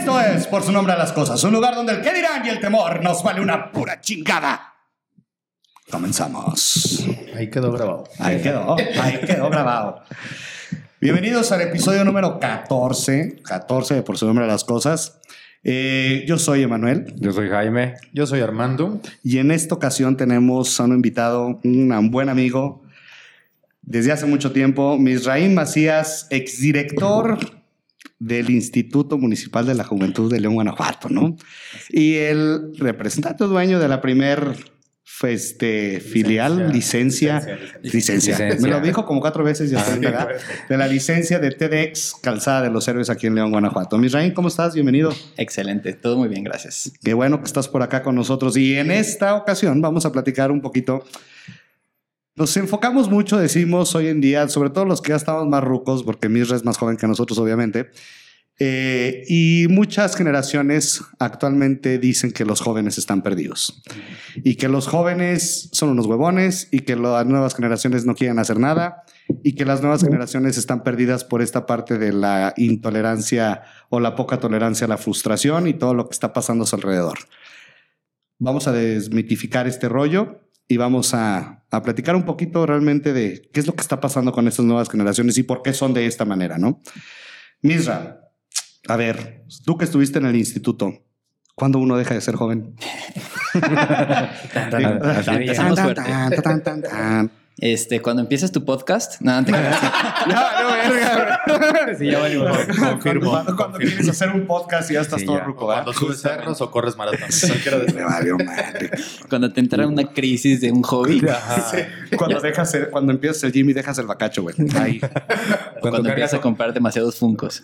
Esto es, por su nombre a las cosas, un lugar donde el qué dirán y el temor nos vale una pura chingada. Comenzamos. Ahí quedó grabado. Ahí quedó, ahí quedó grabado. Bienvenidos al episodio número 14, 14 de por su nombre a las cosas. Eh, yo soy Emanuel Yo soy Jaime. Yo soy Armando. y en esta ocasión tenemos a un invitado, un buen amigo, desde hace mucho tiempo, Misraín Macías, exdirector del Instituto Municipal de la Juventud de León, Guanajuato, ¿no? Y el representante dueño de la primer este, filial, licencia, licencia. Licencia. Me lo dijo como cuatro veces, ya estoy cagado. de la licencia de TEDx Calzada de los Héroes aquí en León, Guanajuato. Misraín, ¿cómo estás? Bienvenido. Excelente, todo muy bien, gracias. Qué bueno que estás por acá con nosotros. Y en esta ocasión vamos a platicar un poquito. Nos enfocamos mucho, decimos hoy en día, sobre todo los que ya estamos más rucos, porque Misra es más joven que nosotros, obviamente. Eh, y muchas generaciones actualmente dicen que los jóvenes están perdidos y que los jóvenes son unos huevones y que las nuevas generaciones no quieren hacer nada y que las nuevas generaciones están perdidas por esta parte de la intolerancia o la poca tolerancia a la frustración y todo lo que está pasando a su alrededor. Vamos a desmitificar este rollo y vamos a, a platicar un poquito realmente de qué es lo que está pasando con estas nuevas generaciones y por qué son de esta manera, ¿no? Misra, a ver, tú que estuviste en el instituto, ¿cuándo uno deja de ser joven? Este, cuando empiezas tu podcast, nada, te creas. Ya, no, verga. Sí, ya valió. Confirmo. Cuando, cuando quieres hacer un podcast y ya estás Sí, todo ya. ruco, ¿verdad? Cuando subes cerros o corres maratón. Cualquiera de Me valió madre. cuando te entra una crisis de un hobby, Cuando dejas el- cuando empiezas el gym y dejas el bacacho, güey. Ahí. cuando, cargas empiezas a comprar demasiados funcos.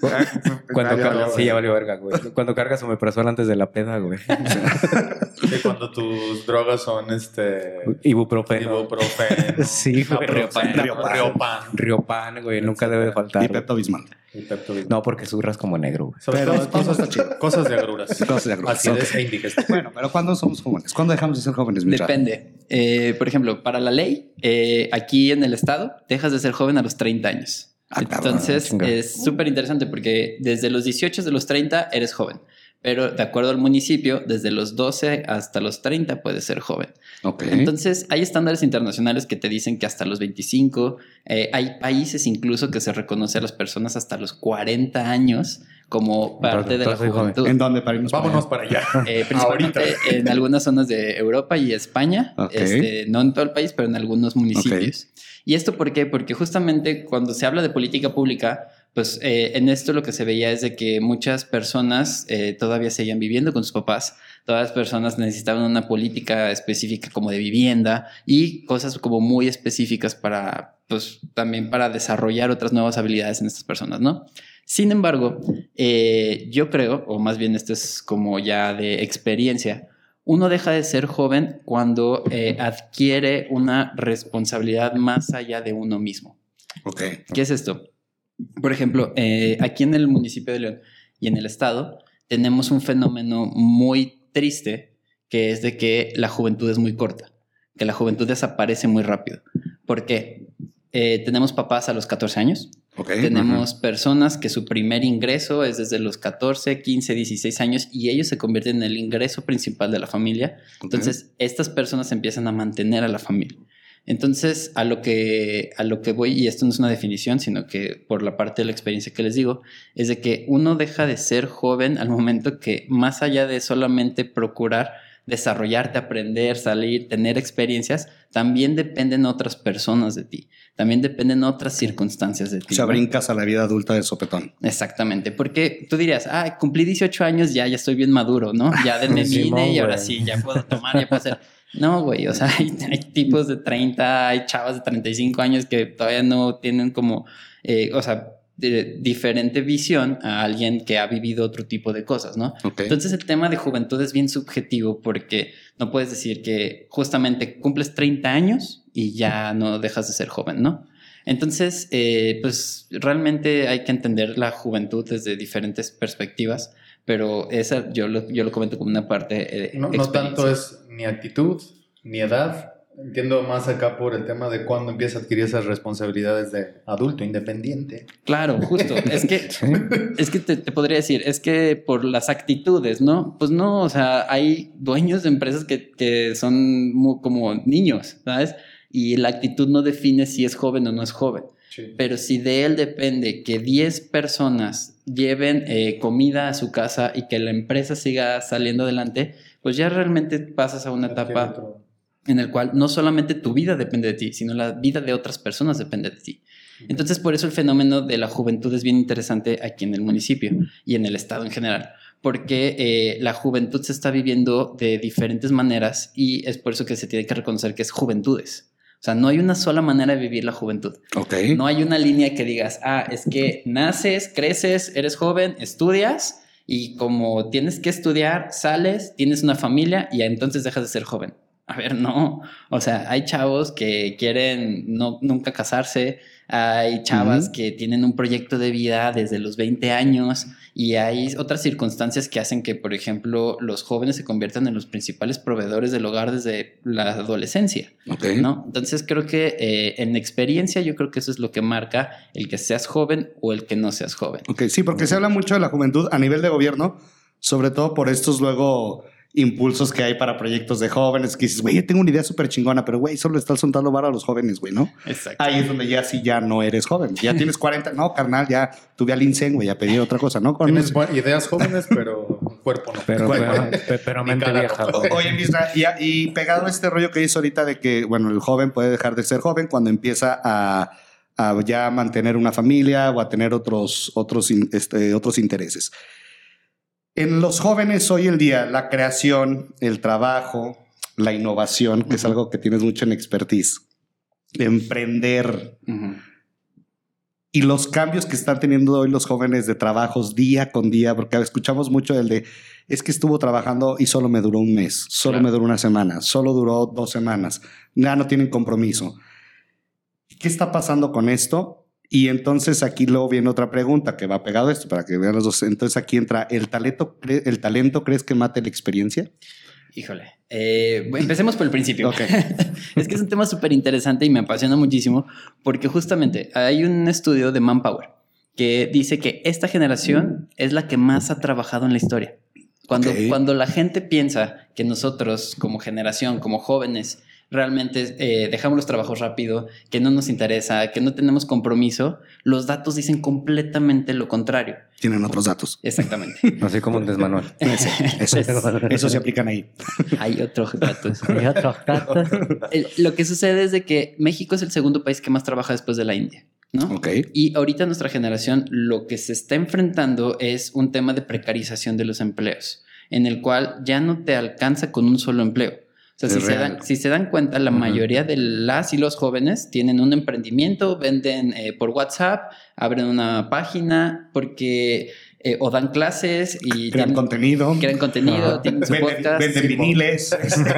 Cuando Ya, cargas, ya, sí, ya valió verga, güey. Cuando cargas omeprazol antes de la peda, güey. Y cuando tus drogas son este. Ibuprofeno. Ibuprofeno. Sí, güey. Riopan. Riopan. Riopan. Riopan, güey. Nunca debe Y faltar. Pepto Bismol. No, porque surras como negro, Pero cosas, cosas de agruras. Cosas de agruras. Acidez e indigestión. Bueno, pero ¿cuándo somos jóvenes? ¿Cuándo dejamos de ser jóvenes? Depende. Eh, por ejemplo, para la ley, eh, aquí en el estado, dejas de ser joven a los 30 años. Ah, cabrón, Entonces, chinga. es súper interesante porque desde los 18 de los 30 eres joven. Pero de acuerdo al municipio, desde los 12 hasta los 30 puedes ser joven. Entonces, hay estándares internacionales que te dicen que hasta los 25, eh, hay países incluso que se reconoce a las personas hasta los 40 años como parte de la Entonces, juventud. ¿En dónde para irnos Vámonos para allá. Eh, principalmente en algunas zonas de Europa y España, este, no en todo el país, pero en algunos municipios. ¿Y esto por qué? Porque justamente cuando se habla de política pública, pues eh, en esto lo que se veía es de que muchas personas eh, todavía seguían viviendo con sus papás, todas las personas necesitaban una política específica como de vivienda y cosas como muy específicas para, pues también para desarrollar otras nuevas habilidades en estas personas, ¿no? Sin embargo, eh, yo creo, o más bien esto es como ya de experiencia, uno deja de ser joven cuando eh, adquiere una responsabilidad más allá de uno mismo. Ok. ¿Qué es esto? Por ejemplo, eh, aquí en el municipio de León y en el estado tenemos un fenómeno muy triste que es de que la juventud es muy corta, que la juventud desaparece muy rápido. ¿Por qué? Eh, tenemos papás a los 14 años, tenemos personas que su primer ingreso es desde los 14, 15, 16 años y ellos se convierten en el ingreso principal de la familia. Entonces, estas personas empiezan a mantener a la familia. Entonces, a lo que a lo que voy y esto no es una definición, sino que por la parte de la experiencia que les digo, es de que uno deja de ser joven al momento que más allá de solamente procurar desarrollarte, aprender, salir, tener experiencias, también dependen otras personas de ti, también dependen otras circunstancias de ti. O sea, brincas a la vida adulta de sopetón. Exactamente, porque tú dirías, ah, cumplí 18 años, ya, ya estoy bien maduro, ¿no? Ya denme mi Simón, INE y ahora sí, ya puedo tomar, ya puedo hacer. No, güey, o sea, hay, hay tipos de 30, hay chavas de 35 años que todavía no tienen como, eh, o sea, de- diferente visión a alguien que ha vivido otro tipo de cosas, ¿no? Entonces el tema de juventud es bien subjetivo porque no puedes decir que justamente cumples 30 años y ya no dejas de ser joven, ¿no? Entonces, eh, pues realmente hay que entender la juventud desde diferentes perspectivas, pero esa yo lo, yo lo comento como una parte de No, no tanto es ni actitud, ni edad, Entiendo más acá por el tema de cuándo empieza a adquirir esas responsabilidades de adulto independiente. Claro, justo. Es que, es que te, te podría decir, es que por las actitudes, ¿no? Pues no, o sea, hay dueños de empresas que, que son como niños, ¿sabes? Y la actitud no define si es joven o no es joven. Sí. Pero si de él depende que 10 personas lleven eh, comida a su casa y que la empresa siga saliendo adelante, pues ya realmente pasas a una etapa en el cual no solamente tu vida depende de ti, sino la vida de otras personas depende de ti. Entonces, por eso el fenómeno de la juventud es bien interesante aquí en el municipio y en el estado en general, porque eh, la juventud se está viviendo de diferentes maneras y es por eso que se tiene que reconocer que es juventudes. O sea, no hay una sola manera de vivir la juventud. Ok. No hay una línea que digas, ah, es que naces, creces, eres joven, estudias y como tienes que estudiar, sales, tienes una familia y entonces dejas de ser joven. A ver, no. O sea, hay chavos que quieren no, nunca casarse, hay chavas que tienen un proyecto de vida desde los 20 años y hay otras circunstancias que hacen que, por ejemplo, los jóvenes se conviertan en los principales proveedores del hogar desde la adolescencia. Entonces creo que eh, en experiencia yo creo que eso es lo que marca el que seas joven o el que no seas joven. Ok, sí, porque se habla mucho de la juventud a nivel de gobierno, sobre todo por estos luego impulsos que hay para proyectos de jóvenes que dices, güey, yo tengo una idea súper chingona, pero güey, solo estás soltando vara a los jóvenes, güey, ¿no? Exacto. Ahí es donde ya sí ya no eres joven. Ya tienes 40, no, carnal, ya tuve al INSEN, güey, ya pedí otra cosa, ¿no? Con Tienes ideas jóvenes, pero cuerpo no. Pero, pero, pe- pero mente vieja. no. Oye, Misra, y, y pegado a este rollo que dice ahorita de que, bueno, el joven puede dejar de ser joven cuando empieza a, a ya mantener una familia o a tener otros, otros, este, otros intereses. En los jóvenes hoy en día, la creación, el trabajo, la innovación, que es algo que tienes mucho en expertise, emprender y los cambios que están teniendo hoy los jóvenes de trabajos día con día, porque escuchamos mucho del de, es que estuvo trabajando y solo me duró un mes, solo Claro. me duró una semana, solo duró dos semanas, ya no tienen compromiso. ¿Qué está pasando con esto? Y entonces aquí luego viene otra pregunta que va pegado a esto para que vean los dos. Entonces aquí entra, ¿el talento, el talento crees que mate la experiencia? Híjole. Eh, empecemos por el principio. Es que es un tema súper interesante y me apasiona muchísimo porque justamente hay un estudio de Manpower que dice que esta generación es la que más ha trabajado en la historia. Cuando, cuando la gente piensa que nosotros como generación, como jóvenes, realmente eh, dejamos los trabajos rápido, que no nos interesa, que no tenemos compromiso, los datos dicen completamente lo contrario. Tienen otros datos. Exactamente. Así como un desmanual. Eso, eso se aplican ahí. Hay otros datos. El- lo que sucede es de que México es el segundo país que más trabaja después de la India, ¿no? Y ahorita nuestra generación lo que se está enfrentando es un tema de precarización de los empleos, en el cual ya no te alcanza con un solo empleo. O sea, si se, dan, si se dan cuenta, la mayoría de las y los jóvenes tienen un emprendimiento, venden eh, por WhatsApp, abren una página porque eh, o dan clases y Crean tienen- contenido. crean contenido, tienen su Venden, podcast. venden Sí, viniles. este,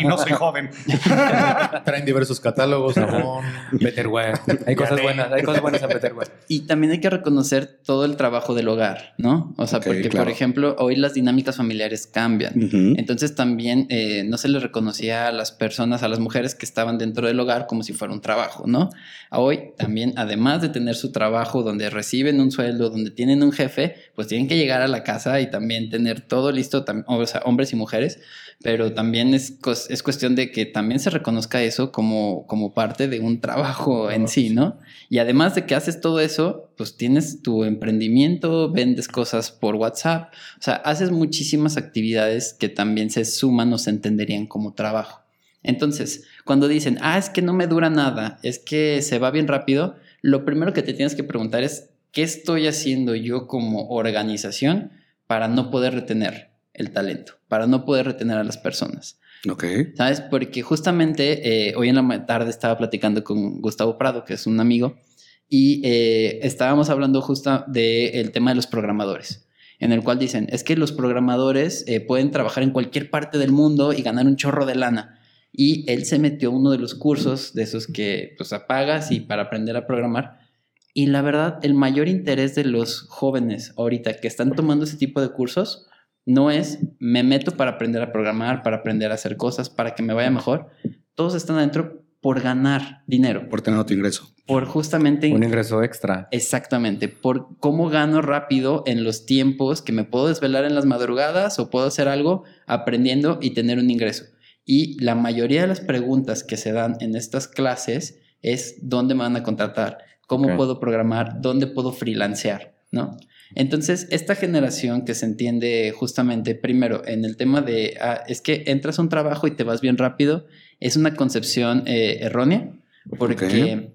y no soy joven. Traen diversos catálogos, jabón. Betterware. Hay cosas buenas, hay cosas buenas en Betterware. Y también hay que reconocer todo el trabajo del hogar, ¿no? O sea, porque, claro. por ejemplo, hoy las dinámicas familiares cambian. Entonces también eh, no se les reconocía a las personas, a las mujeres que estaban dentro del hogar como si fuera un trabajo, ¿no? Hoy también, además de tener su trabajo donde reciben un sueldo, donde tienen un jefe, pues tienen que llegar a la casa y también tener todo listo, o sea, hombres y mujeres, pero también es, es cuestión de que también se reconozca eso como, como parte de un trabajo en sí, ¿no? Y además de que haces todo eso, pues tienes tu emprendimiento, vendes cosas por WhatsApp, o sea, haces muchísimas actividades que también se suman o se entenderían como trabajo. Entonces, cuando dicen, ah, es que no me dura nada, es que se va bien rápido, lo primero que te tienes que preguntar es, ¿qué estoy haciendo yo como organización para no poder retener el talento, para no poder retener a las personas? Ok. ¿Sabes? Porque justamente eh, hoy en la tarde estaba platicando con Gustavo Prado, que es un amigo, y eh, estábamos hablando justo del tema de los programadores, en el cual dicen, es que los programadores eh, pueden trabajar en cualquier parte del mundo y ganar un chorro de lana. Y él se metió a uno de los cursos de esos que pues apagas y para aprender a programar. Y la verdad, el mayor interés de los jóvenes ahorita que están tomando ese tipo de cursos no es me meto para aprender a programar, para aprender a hacer cosas, para que me vaya mejor. todos están adentro por ganar dinero, Por tener otro ingreso. por justamente... Un ingreso extra. Exactamente, por cómo gano rápido en los tiempos que me puedo desvelar en las madrugadas o puedo hacer algo aprendiendo y tener un ingreso. Y la mayoría de las preguntas que se dan en estas clases es dónde me van a contratar, cómo puedo programar, dónde puedo freelancear, ¿no? Entonces, esta generación que se entiende justamente primero en el tema de, ah, es que entras a un trabajo y te vas bien rápido, es una concepción eh, errónea, porque,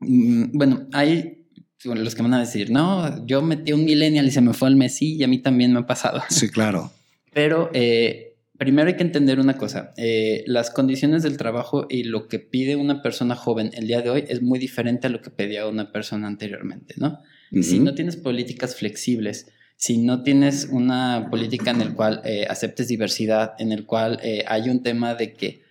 mm, bueno, hay los que van a decir, no, yo metí un millennial y se me fue al mes, sí, y a mí también me ha pasado. Sí, claro. Pero eh, primero hay que entender una cosa, eh, las condiciones del trabajo y lo que pide una persona joven el día de hoy es muy diferente a lo que pedía una persona anteriormente, ¿no? Si no tienes políticas flexibles, si no tienes una política en el cual eh, aceptes diversidad, en el cual eh, hay un tema de que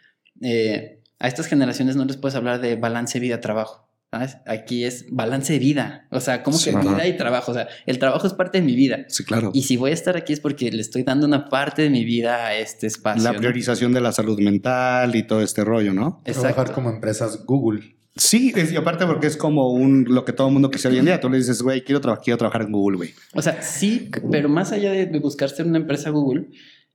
a estas generaciones no les puedes hablar de balance vida-trabajo. ¿Sabes? Aquí es balance de vida. O sea, ¿cómo que Sí. vida Ajá. y trabajo? O sea, el trabajo es parte de mi vida. Sí, claro. Y si voy a estar aquí es porque le estoy dando una parte de mi vida a este espacio. La ¿no? priorización de la salud mental y todo este rollo, ¿no? Trabajar Exacto. como empresas Google. Sí, es- y aparte porque es como un lo que todo el mundo quisiera hoy en día. Tú le dices, güey, quiero, traba- quiero trabajar en Google, güey. O sea, sí, pero más allá de, de buscar ser una empresa Google,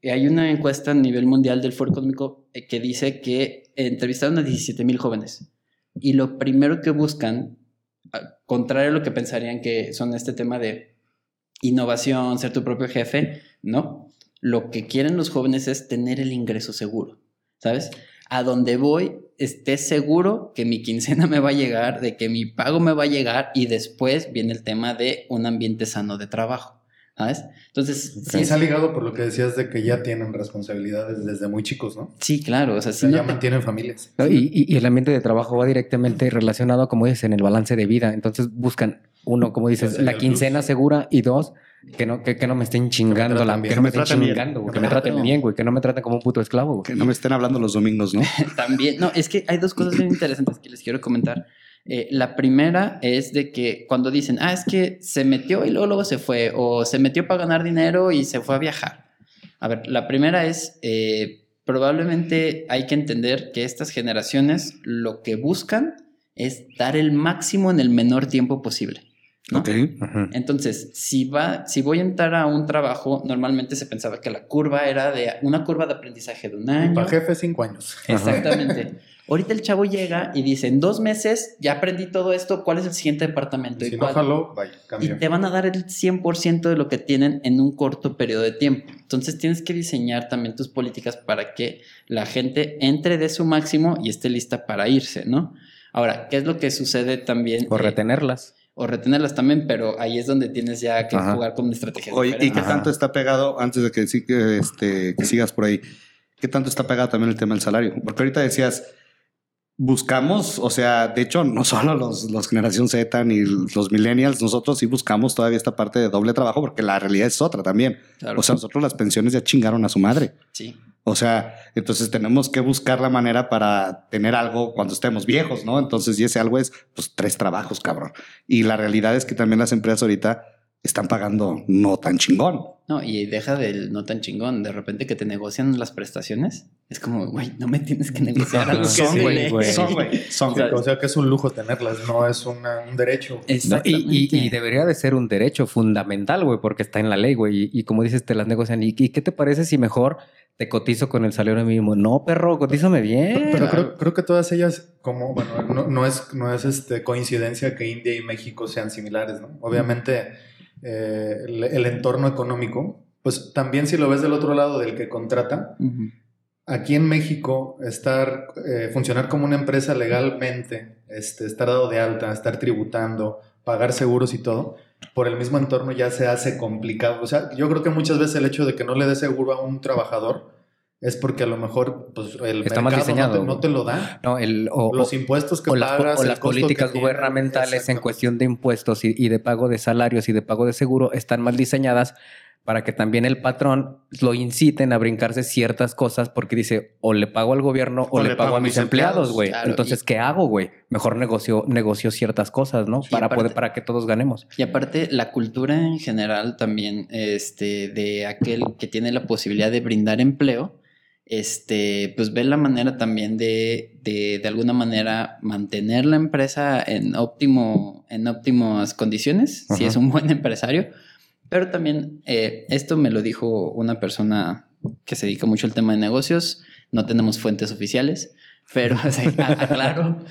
eh, hay una encuesta a nivel mundial del Foro Económico eh, que dice que entrevistaron a 17 mil jóvenes y lo primero que buscan, contrario a lo que pensarían que son este tema de innovación, ser tu propio jefe, no. Lo que quieren los jóvenes es tener el ingreso seguro, ¿sabes? A donde voy, esté seguro que mi quincena me va a llegar, de que mi pago me va a llegar y después viene el tema de un ambiente sano de trabajo, ¿sabes? Entonces, sí, Sí, es- está ligado por lo que decías de que ya tienen responsabilidades desde muy chicos, ¿no? sí, claro, o sea, O si sea, no ya te- mantienen familias. ¿no? Y, y- y el ambiente de trabajo va directamente relacionado, como dices, en el balance de vida. Entonces buscan, uno, como dices, la quincena segura y dos, que no, que, que no me estén chingando, la, que no me estén traten bien. chingando, que me traten bien, güey, que no me traten como un puto esclavo. güey. Que no me estén hablando los domingos, ¿no? También, no, es que hay dos cosas bien interesantes que les quiero comentar. Eh, la primera es de que cuando dicen, ah, es que se metió y luego, luego se fue, o se metió para ganar dinero y se fue a viajar. A ver, la primera es, eh, probablemente hay que entender que estas generaciones lo que buscan es dar el máximo en el menor tiempo posible. ¿no? Entonces, si, va, si voy a entrar a un trabajo, normalmente se pensaba que la curva era de una curva de aprendizaje de un año. Para jefe, cinco años. Exactamente. Ahorita el chavo llega y dice, en dos meses ya aprendí todo esto, ¿cuál es el siguiente departamento? Si ¿Y, no cuál?". jaló, vaya, y cambio. te van a dar el 100% de lo que tienen en un corto periodo de tiempo. Entonces tienes que diseñar también tus políticas para que la gente entre de su máximo y esté lista para irse, ¿no? Ahora, ¿qué es lo que sucede también? O Eh, retenerlas. o retenerlas también, pero ahí es donde tienes ya que Ajá. jugar con estrategias. Oye, ¿y qué. Ajá. tanto está pegado, antes de que, este, que sigas por ahí, qué tanto está pegado también el tema del salario? Porque ahorita decías, buscamos, o sea, de hecho, no solo los, los generación Z ni los millennials, nosotros sí buscamos todavía esta parte de doble trabajo porque la realidad es otra también. Claro. O sea, nosotros las pensiones ya chingaron a su madre. sí. O sea, entonces tenemos que buscar la manera para tener algo cuando estemos viejos, ¿no? Entonces, y ese algo es, pues, tres trabajos, cabrón. Y la realidad es que también las empresas ahorita están pagando no tan chingón. No, y deja del no tan chingón. De repente que te negocian las prestaciones. Es como, güey, no me tienes que negociar algo que Son, güey. Son, güey, son. O sea, O sea que es un lujo tenerlas, no es una- un derecho. No, y, Exactamente. y- y debería de ser un derecho fundamental, güey, porque está en la ley, güey. Y, y como dices, te las negocian. ¿Y, y qué te parece si mejor te cotizo con el salario mínimo? No, perro, cotízame bien. Pero creo, creo que todas ellas, como, bueno, no, no es, no es este, coincidencia que India y México sean similares, ¿no? Obviamente, eh, el, el entorno económico, pues también si lo ves del otro lado del que contrata, aquí en México, estar, eh, funcionar como una empresa legalmente, este, estar dado de alta, estar tributando, pagar seguros y todo, por el mismo entorno ya se hace complicado. O sea, yo creo que muchas veces el hecho de que no le dé seguro a un trabajador es porque a lo mejor pues, el Está mal mercado diseñado, no, te, no güey. te lo da. No, el, o, Los o- impuestos que o las, pagas, o las costo que políticas tiene, gubernamentales en exactamente. cuestión de impuestos y, y de pago de salarios y de pago de seguro están mal diseñadas para que también el patrón lo inciten a brincarse ciertas cosas porque dice o le pago al gobierno o, le, pago, a mis empleados, güey. claro, Entonces, y- ¿qué hago, güey? Mejor negocio, negocio ciertas cosas, ¿no? Para aparte- poder, para que todos ganemos. Y aparte, la cultura en general también, este, de aquel que tiene la posibilidad de brindar empleo, este, pues ve la manera también de, de, de alguna manera mantener la empresa en óptimo, en óptimas condiciones, si Ajá. es un buen empresario. Pero también eh, esto me lo dijo una persona que se dedica mucho al tema de negocios. No tenemos fuentes oficiales, pero o sea, aclaro.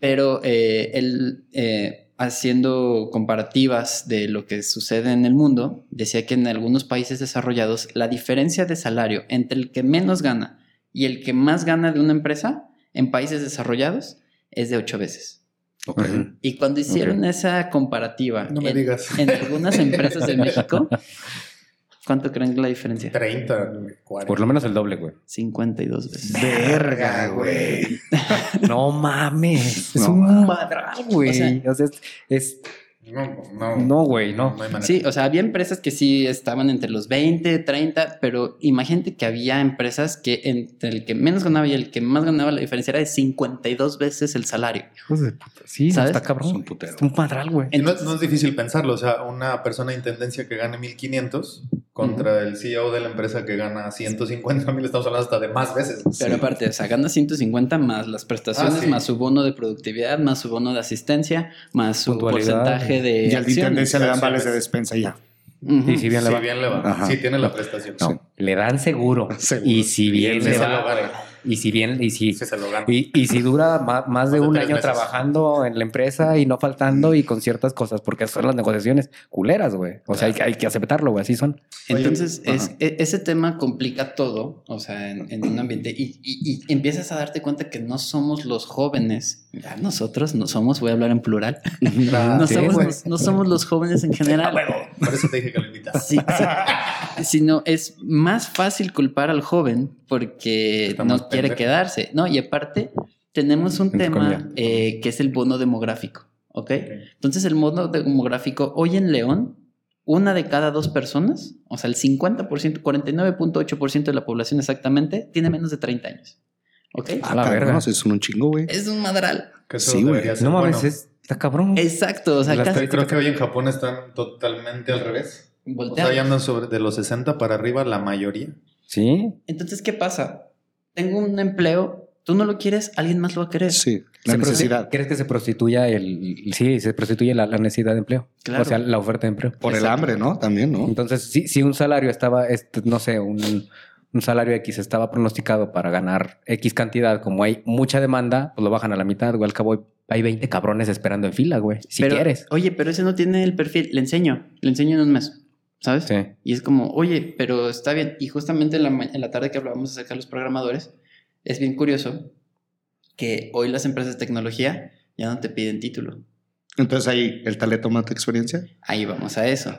Pero eh, él, eh, haciendo comparativas de lo que sucede en el mundo, decía que en algunos países desarrollados la diferencia de salario entre el que menos gana y el que más gana de una empresa en países desarrollados es de ocho veces. Y cuando hicieron esa comparativa No me en, digas. en algunas empresas de México, ¿cuánto creen que la diferencia? 30, 40. Por lo menos el doble, güey. 52 veces. Verga, güey. No mames. Es No. un madral, güey. O sea- O sea, es, es- No, no. No, güey, no. hay manera. Sí, o sea, había empresas que sí estaban entre los 20, 30, pero imagínate que había empresas que entre el que menos ganaba y el que más ganaba la diferencia era de 52 veces el salario. hijos de puta. Sí, no, ¿Sabes? está cabrón. Es un putero. Es un madral, güey. Y no, no es difícil pensarlo. O sea, una persona de intendencia que gane 1500 contra el CEO de la empresa que gana 150 mil, estamos hablando hasta de más veces. Pero aparte, o sea, gana 150 más las prestaciones, Ah, sí. más su bono de productividad, más su bono de asistencia, más su porcentaje de Y al intendencia le dan vales de despensa y ya. Sí, sí, bien le si va. bien le va. Ajá. Sí tiene la prestación. No, le dan seguro. Seguro. Y si bien le lo va. Y si bien, y si, se lo y, y si dura más, de Más de un año meses. trabajando en la empresa y no faltando y con ciertas cosas, porque son las negociaciones culeras, güey. O sea, hay, que- hay que aceptarlo, güey. Así son. Entonces, Oye, es, e- ese tema complica todo, o sea, en, en un ambiente, y, y- y empiezas a darte cuenta que no somos los jóvenes, ya nosotros no somos, voy a hablar en plural, Ah, no, sí, somos, los- no somos los jóvenes en general, Por eso te dije que lo invitas. Sí, sí. sino es más fácil culpar al joven porque Está no más quiere quedarse, ¿no? Y aparte, tenemos un tema eh, que es el bono demográfico, ¿ok? Entonces, el bono demográfico, hoy en León, una de cada dos personas, o sea, el 50%, 49.8% de la población exactamente, tiene menos de 30 años, ¿ok? A la verga. son un chingo, güey. Es un madral. Que eso Sí, güey. No mames, bueno. es- está cabrón. Exacto, o sea, Las casi Creo que hoy en Japón están totalmente al revés. O sea, volteado. ya andan sobre de los 60 para arriba la mayoría. Sí. Entonces, ¿qué pasa? Tengo un empleo, tú no lo quieres, alguien más lo va a querer. Sí, la Se necesidad. ¿Crees que se prostituya el... Sí, se prostituye la, la necesidad de empleo? Claro. O sea, la oferta de empleo. Por el hambre, ¿no? También, ¿no? Entonces, si, si un salario estaba, este, no sé, un, un salario X estaba pronosticado para ganar X cantidad, como hay mucha demanda, pues lo bajan a la mitad, güey. Al cabo hay 20 cabrones esperando en fila, güey. Si Pero, quieres. Oye, pero ese no tiene el perfil. Le enseño. Le enseño en un mes. ¿Sabes? Sí. Y es como, oye, pero está bien. Y justamente en la, en la tarde que hablábamos acerca de los programadores, es bien curioso que hoy las empresas de tecnología ya no te piden título. Entonces ahí el talento mata experiencia. Ahí vamos a eso.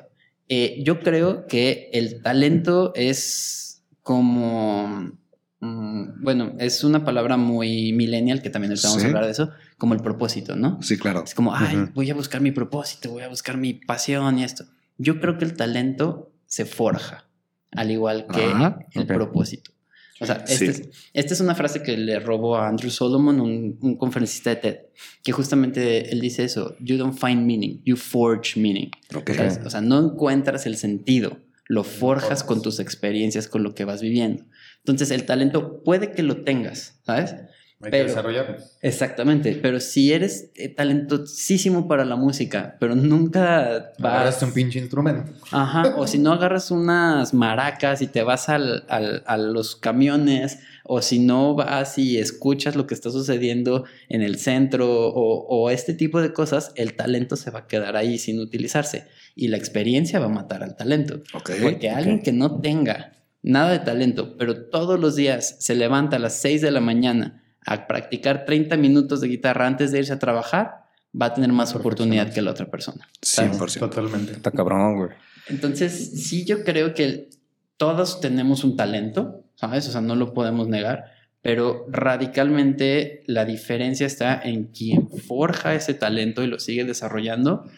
Eh, yo creo que el talento es como, mm, bueno, es una palabra muy millennial, que también vamos Sí. a hablar de eso, como el propósito, ¿no? Sí, claro. Es como, ay, Ujú. voy a buscar mi propósito, voy a buscar mi pasión y esto. Yo creo que el talento se forja, al igual que Ajá, el ok. propósito. O sea, Sí. este es- esta es una frase que le robó a Andrew Solomon, un, un conferencista de TED, que justamente él dice eso, you don't find meaning, you forge meaning. Ok. ¿Sabes? O sea, no encuentras el sentido, lo forjas. con tus experiencias, con lo que vas viviendo. Entonces, el talento puede que lo tengas, ¿sabes? Hay Pero- que desarrollarlo. Exactamente, pero si eres eh, talentosísimo para la música, pero nunca vas... Agarraste un pinche instrumento. Ajá, o si no agarras unas maracas y te vas al, al- a los camiones, o si no vas y escuchas lo que está sucediendo en el centro, o, o este tipo de cosas, el talento se va a quedar ahí sin utilizarse. Y la experiencia va a matar al talento. Ok. Porque alguien que no tenga nada de talento, pero todos los días se levanta a las 6 de la mañana a practicar 30 minutos de guitarra antes de irse a trabajar, va a tener más oportunidad que la otra persona. 100%. Totalmente. Está cabrón, güey. Entonces, sí, yo creo que todos tenemos un talento, ¿sabes? O sea, no lo podemos negar, pero radicalmente la diferencia está en quien forja ese talento y lo sigue desarrollando,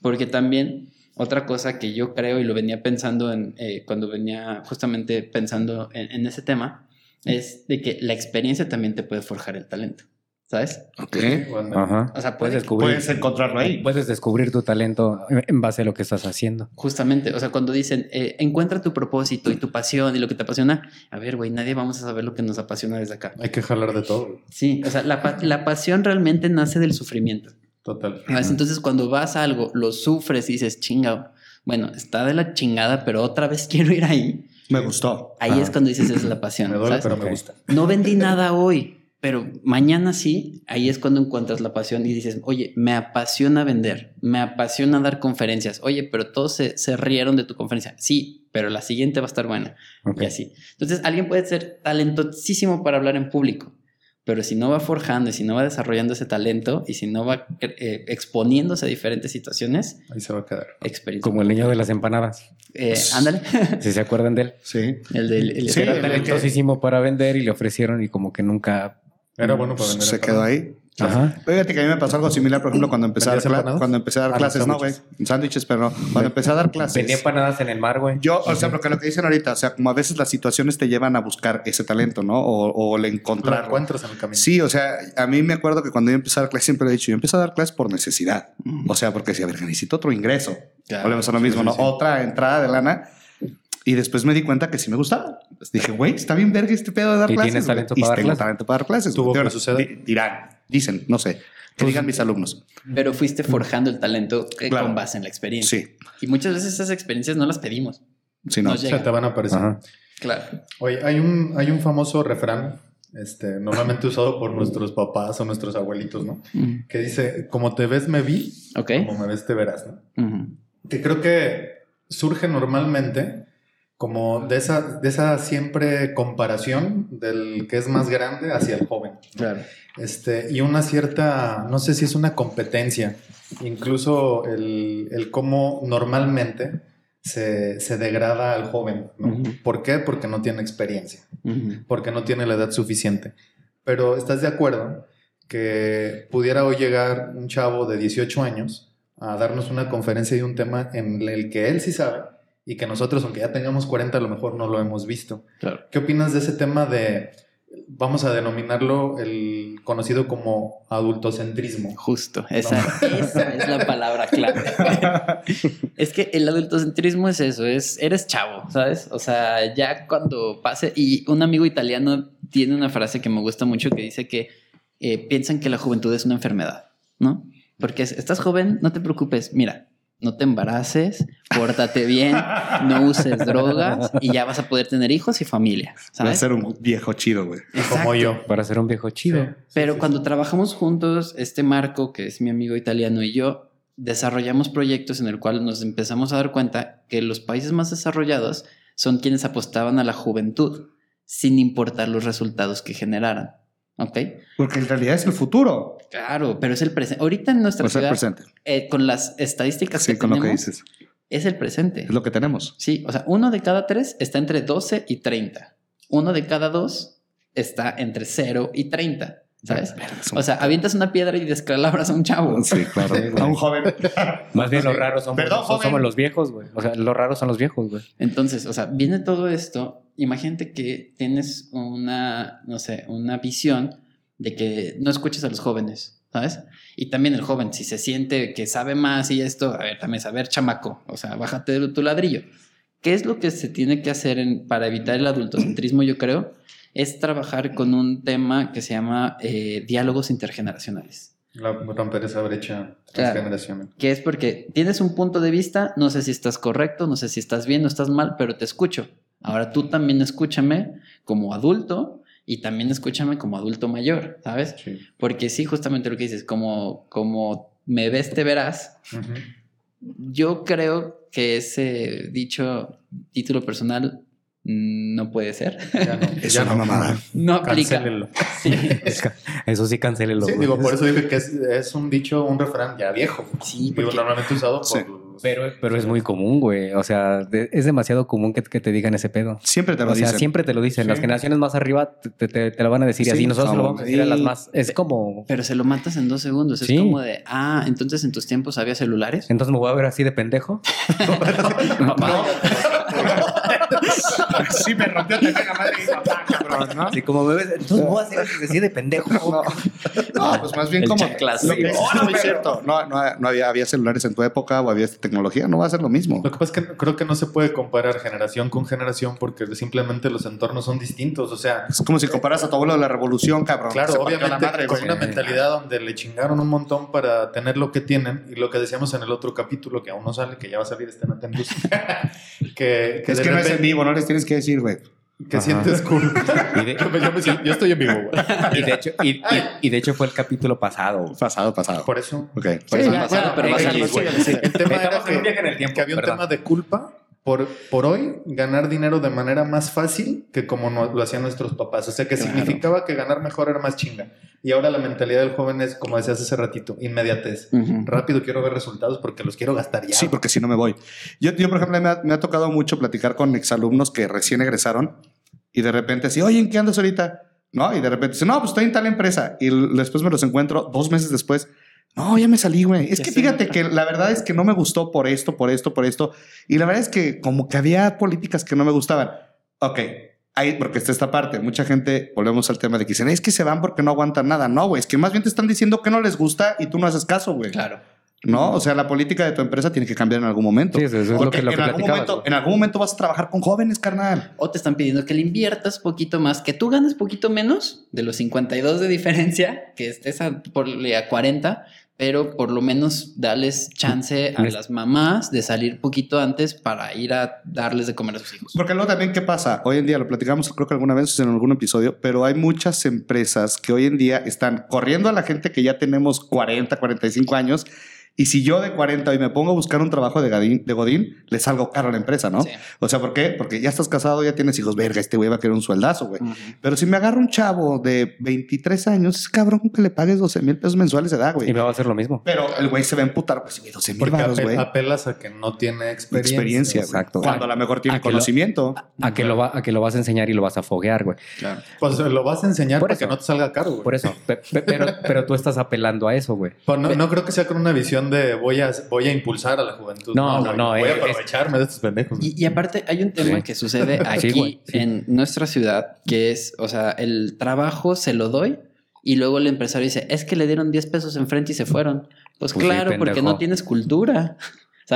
porque también otra cosa que yo creo y lo venía pensando en, eh, cuando venía justamente pensando en, en ese tema, es de que la experiencia también te puede forjar el talento. ¿sabes? Ok. Bueno, Ajá. O sea, puedes descubrir. Puedes encontrarlo ahí. Puedes descubrir tu talento en base a lo que estás haciendo. Justamente, o sea, cuando dicen, eh, encuentra tu propósito y tu pasión y lo que te apasiona, a ver, güey, nadie vamos a saber lo que nos apasiona desde acá. hay que jalar de todo. Sí, o sea, la, pa- la pasión realmente nace del sufrimiento. Total. ¿sabes? Entonces, cuando vas a algo, lo sufres y dices, chinga, bueno, está de la chingada, pero otra vez quiero ir ahí. Me gustó. Ahí es cuando dices, es la pasión. Me duele, ¿sabes? pero Ok. me gusta. No vendí nada hoy, pero mañana sí, ahí es cuando encuentras la pasión y dices, oye, me apasiona vender, me apasiona dar conferencias, oye, pero todos se, se rieron de tu conferencia, sí, pero la siguiente va a estar buena y así. Entonces, alguien puede ser talentosísimo para hablar en público, pero si no va forjando y si no va desarrollando ese talento y si no va eh, exponiéndose a diferentes situaciones, Ahí se va a quedar. experiencia. Como el niño de las empanadas. Eh, ándale, Si se acuerdan de él. Sí. el del... el- Sí, que- talentosísimo para vender y le ofrecieron y como que nunca. Era bueno para vender. Se quedó ahí. Ajá. Fíjate que a mí me pasó algo similar, por ejemplo, cuando empecé a dar, cuando empecé a dar Ah, clases, no, güey, sándwiches. pero no. Cuando empecé a dar clases. Vendía empanadas en el mar, güey. Yo, o sea, porque lo que dicen ahorita, o sea, como a veces las situaciones te llevan a buscar ese talento, ¿no? O, o le Lo encontrar. encuentras en el camino. Sí, o sea, a mí me acuerdo que cuando yo empecé a dar clases, siempre lo he dicho, yo empecé a dar clases por necesidad. O sea, porque decía, a ver, necesito otro ingreso. Volvemos a lo mismo, ¿no? Otra entrada de lana. Y después me di cuenta que sí me gustaba. Pues dije, güey, está bien verga este pedo de dar Y clases. tienes talento Y para dar tengo clases. talento para dar clases. Tuvo que suceder. Di- Dirán, dicen, no sé. Que digan mis alumnos. Pero fuiste forjando el talento eh, Claro. con base en la experiencia. Sí, Y muchas veces esas experiencias no las pedimos. sí, no. O sea, te van a aparecer. Ajá. Claro. Oye, hay un, hay un famoso refrán, este, normalmente usado por nuestros papás o nuestros abuelitos, ¿no? Que dice, como te ves, me vi, Ok. como me ves, te verás, ¿no? Que creo que surge normalmente como de esa, de esa siempre comparación del que es más grande hacia el joven. Claro. Este, y una cierta, no sé si es una competencia, incluso el, el cómo normalmente se, se degrada al joven. ¿Por qué? Porque no tiene experiencia, porque no tiene la edad suficiente. Pero ¿estás de acuerdo que pudiera hoy llegar un chavo de 18 años a darnos una conferencia de un tema en el que él sí sabe y que nosotros, aunque ya tengamos 40, a lo mejor no lo hemos visto? Claro. ¿Qué opinas de ese tema de, vamos a denominarlo el conocido como adultocentrismo? Justo. Esa, esa es la palabra clave. es que el adultocentrismo es eso, es eres chavo, ¿sabes? O sea, ya cuando pase, y un amigo italiano tiene una frase que me gusta mucho que dice que eh, piensan que la juventud es una enfermedad, ¿no? Porque es, estás joven, no te preocupes, mira, no te embaraces, pórtate bien, no uses drogas y ya vas a poder tener hijos y familia, Va a ¿sabes? ser un viejo chido, güey. Como yo. Para ser un viejo chido. Sí. Pero sí, cuando sí. trabajamos juntos, este Marco, que es mi amigo italiano, y yo, desarrollamos proyectos en el cual nos empezamos a dar cuenta que los países más desarrollados son quienes apostaban a la juventud, sin importar los resultados que generaran. ¿Ok? Porque en realidad es el futuro. Claro, pero es el presente. Ahorita en nuestra O sea, el ciudad, presente. eh, con las estadísticas Sí, que con lo que dices. es el presente. Es lo que tenemos. Sí, o sea, uno de cada tres está entre 12 y 30. Uno de cada dos está entre 0 y 30. ¿Sabes? O sea, avientas una piedra y descalabras a un chavo. Sí, claro. a un joven. Más bien los raros somos, Perdón, somos joven. los viejos, güey. O sea, los raros son los viejos, güey. Entonces, o sea, viene todo esto. Imagínate que tienes una, no sé, una visión de que no escuches a los jóvenes, ¿sabes? Y también el joven, si se siente que sabe más y esto, a ver, también saber, chamaco, o sea, bájate de tu ladrillo. ¿Qué es lo que se tiene que hacer en- para evitar el adultocentrismo, yo creo? Es trabajar con un tema que se llama eh, diálogos intergeneracionales. La- romper esa brecha transgeneracional. Que es porque tienes un punto de vista, no sé si estás correcto, no sé si estás bien o estás mal, pero te escucho. Ahora tú también escúchame como adulto y también escúchame como adulto mayor, ¿sabes? Sí. Porque sí, justamente lo que dices, como, como me ves, te verás. Ujú. Yo creo que ese dicho título personal no puede ser. Ya no. Es ya una no. mamada. No aplica. Cancélenlo. Sí. Eso sí, cancélelo. Sí, digo, por eso dije que es, es un dicho, un refrán ya viejo. Sí, Digo, porque- normalmente usado por... Sí. Pero, pero es muy común, güey. O sea, de- es demasiado común que, que te digan ese pedo. Siempre te lo O sea, dicen. siempre te lo dicen. Sí. Las generaciones más arriba te, te- te lo van a decir Sí, así. Nosotros lo vamos a decir a las más. Es como. Pero se lo matas en dos segundos. Sí. Es como de, ah, entonces en tus tiempos había celulares. Entonces me voy a ver así de pendejo. Papá, sí, me rompió la madre mi papá, cabrón, ¿no? Así como me ves, entonces voy a hacer así de pendejo. No, no, pues más bien El como. Lo que es muy cierto. No, no, no había, había celulares en tu época o había esta tecnología, no va a ser lo mismo. Lo que pasa es que creo que no se puede comparar generación con generación porque simplemente los entornos son distintos. O sea, Es como si comparas a tu abuelo de la revolución, cabrón. claro, obviamente madre, con una mentalidad donde le chingaron un montón para tener lo que tienen y lo que decíamos en el otro capítulo que aún no sale, que ya va a salir, estén atentos. que, que Es de que no es en vivo, no les tienes que decir, güey. que Ajá. sientes cool. Y de, yo, me- yo me yo estoy en vivo, güey. y de hecho, y, y- y de hecho fue el capítulo pasado. Pasado, pasado. Por eso. Ok. Por Sí, eso ya, pasado, bueno, pero va a salir, síguele, güey. El tema era que, viaje en el tiempo, que había un perdón. tema de culpa por, por hoy ganar dinero de manera más fácil que como no- lo hacían nuestros papás. O sea, que Claro. significaba que ganar mejor era más chinga. Y ahora la mentalidad del joven es, como decías hace ratito, inmediatez. Ujú. Rápido quiero ver resultados porque los quiero gastar ya. Sí, porque si no me voy. Yo, yo por ejemplo, me ha, me ha tocado mucho platicar con exalumnos que recién egresaron y de repente así, oye, ¿en qué andas ahorita? No, y de repente dice, no, pues estoy en tal empresa. Y después me los encuentro dos meses después. No, ya me salí, güey. Es Ya que fíjate que la verdad es que no me gustó por esto, por esto, por esto. Y la verdad es que como que había políticas que no me gustaban. Ok, ahí, porque está esta parte. Mucha gente, volvemos al tema de que dicen, es que se van porque no aguantan nada. No, güey, es que más bien te están diciendo que no les gusta y tú no haces caso, güey. Claro. No, o sea, la política de tu empresa tiene que cambiar en algún momento. Sí, eso es lo Porque que, lo en, que algún momento, en algún momento vas a trabajar con jóvenes, carnal. O te están pidiendo que le inviertas poquito más, que tú ganes poquito menos de los 52 de diferencia, que estés a, por, a 40, pero por lo menos darles chance a las mamás de salir poquito antes para ir a darles de comer a sus hijos. Porque luego también, ¿qué pasa? Hoy en día, lo platicamos creo que alguna vez en algún episodio, pero hay muchas empresas que hoy en día están corriendo a la gente que ya tenemos 40, 45 años. Y si yo de 40 hoy me pongo a buscar un trabajo de Godín, de Godín le salgo caro a la empresa, ¿no? Sí. O sea, ¿por qué? Porque ya estás casado, ya tienes hijos, verga, este güey va a querer un sueldazo, güey. Pero si me agarro un chavo de 23 años, es cabrón que le pagues 12 mil pesos mensuales de edad, güey. Y me va a hacer lo mismo. Pero el güey se va a emputar, pues, sí, 12 mil Porque baros, güey. apelas a que no tiene experiencia. Experiencia, exacto. Cuando a lo mejor tiene a que lo- conocimiento. A que, lo va, a que lo vas a enseñar y lo vas a foguear, güey. Pues lo vas a enseñar Por para que eso. no te salga caro, güey. Por eso. Pe- pe- pero, pero tú estás apelando a eso, güey. Pues no, no creo que sea con una visión de voy a, voy a impulsar a la juventud. No, no, no, Voy a aprovecharme de estos pendejos. Y, y aparte hay un tema Sí. que sucede aquí Sí, güey, sí. en nuestra ciudad, que es, o sea, el trabajo se lo doy y luego el empresario dice, es que le dieron 10 pesos enfrente y se fueron. Pues, Pues sí, claro, porque no tienes cultura,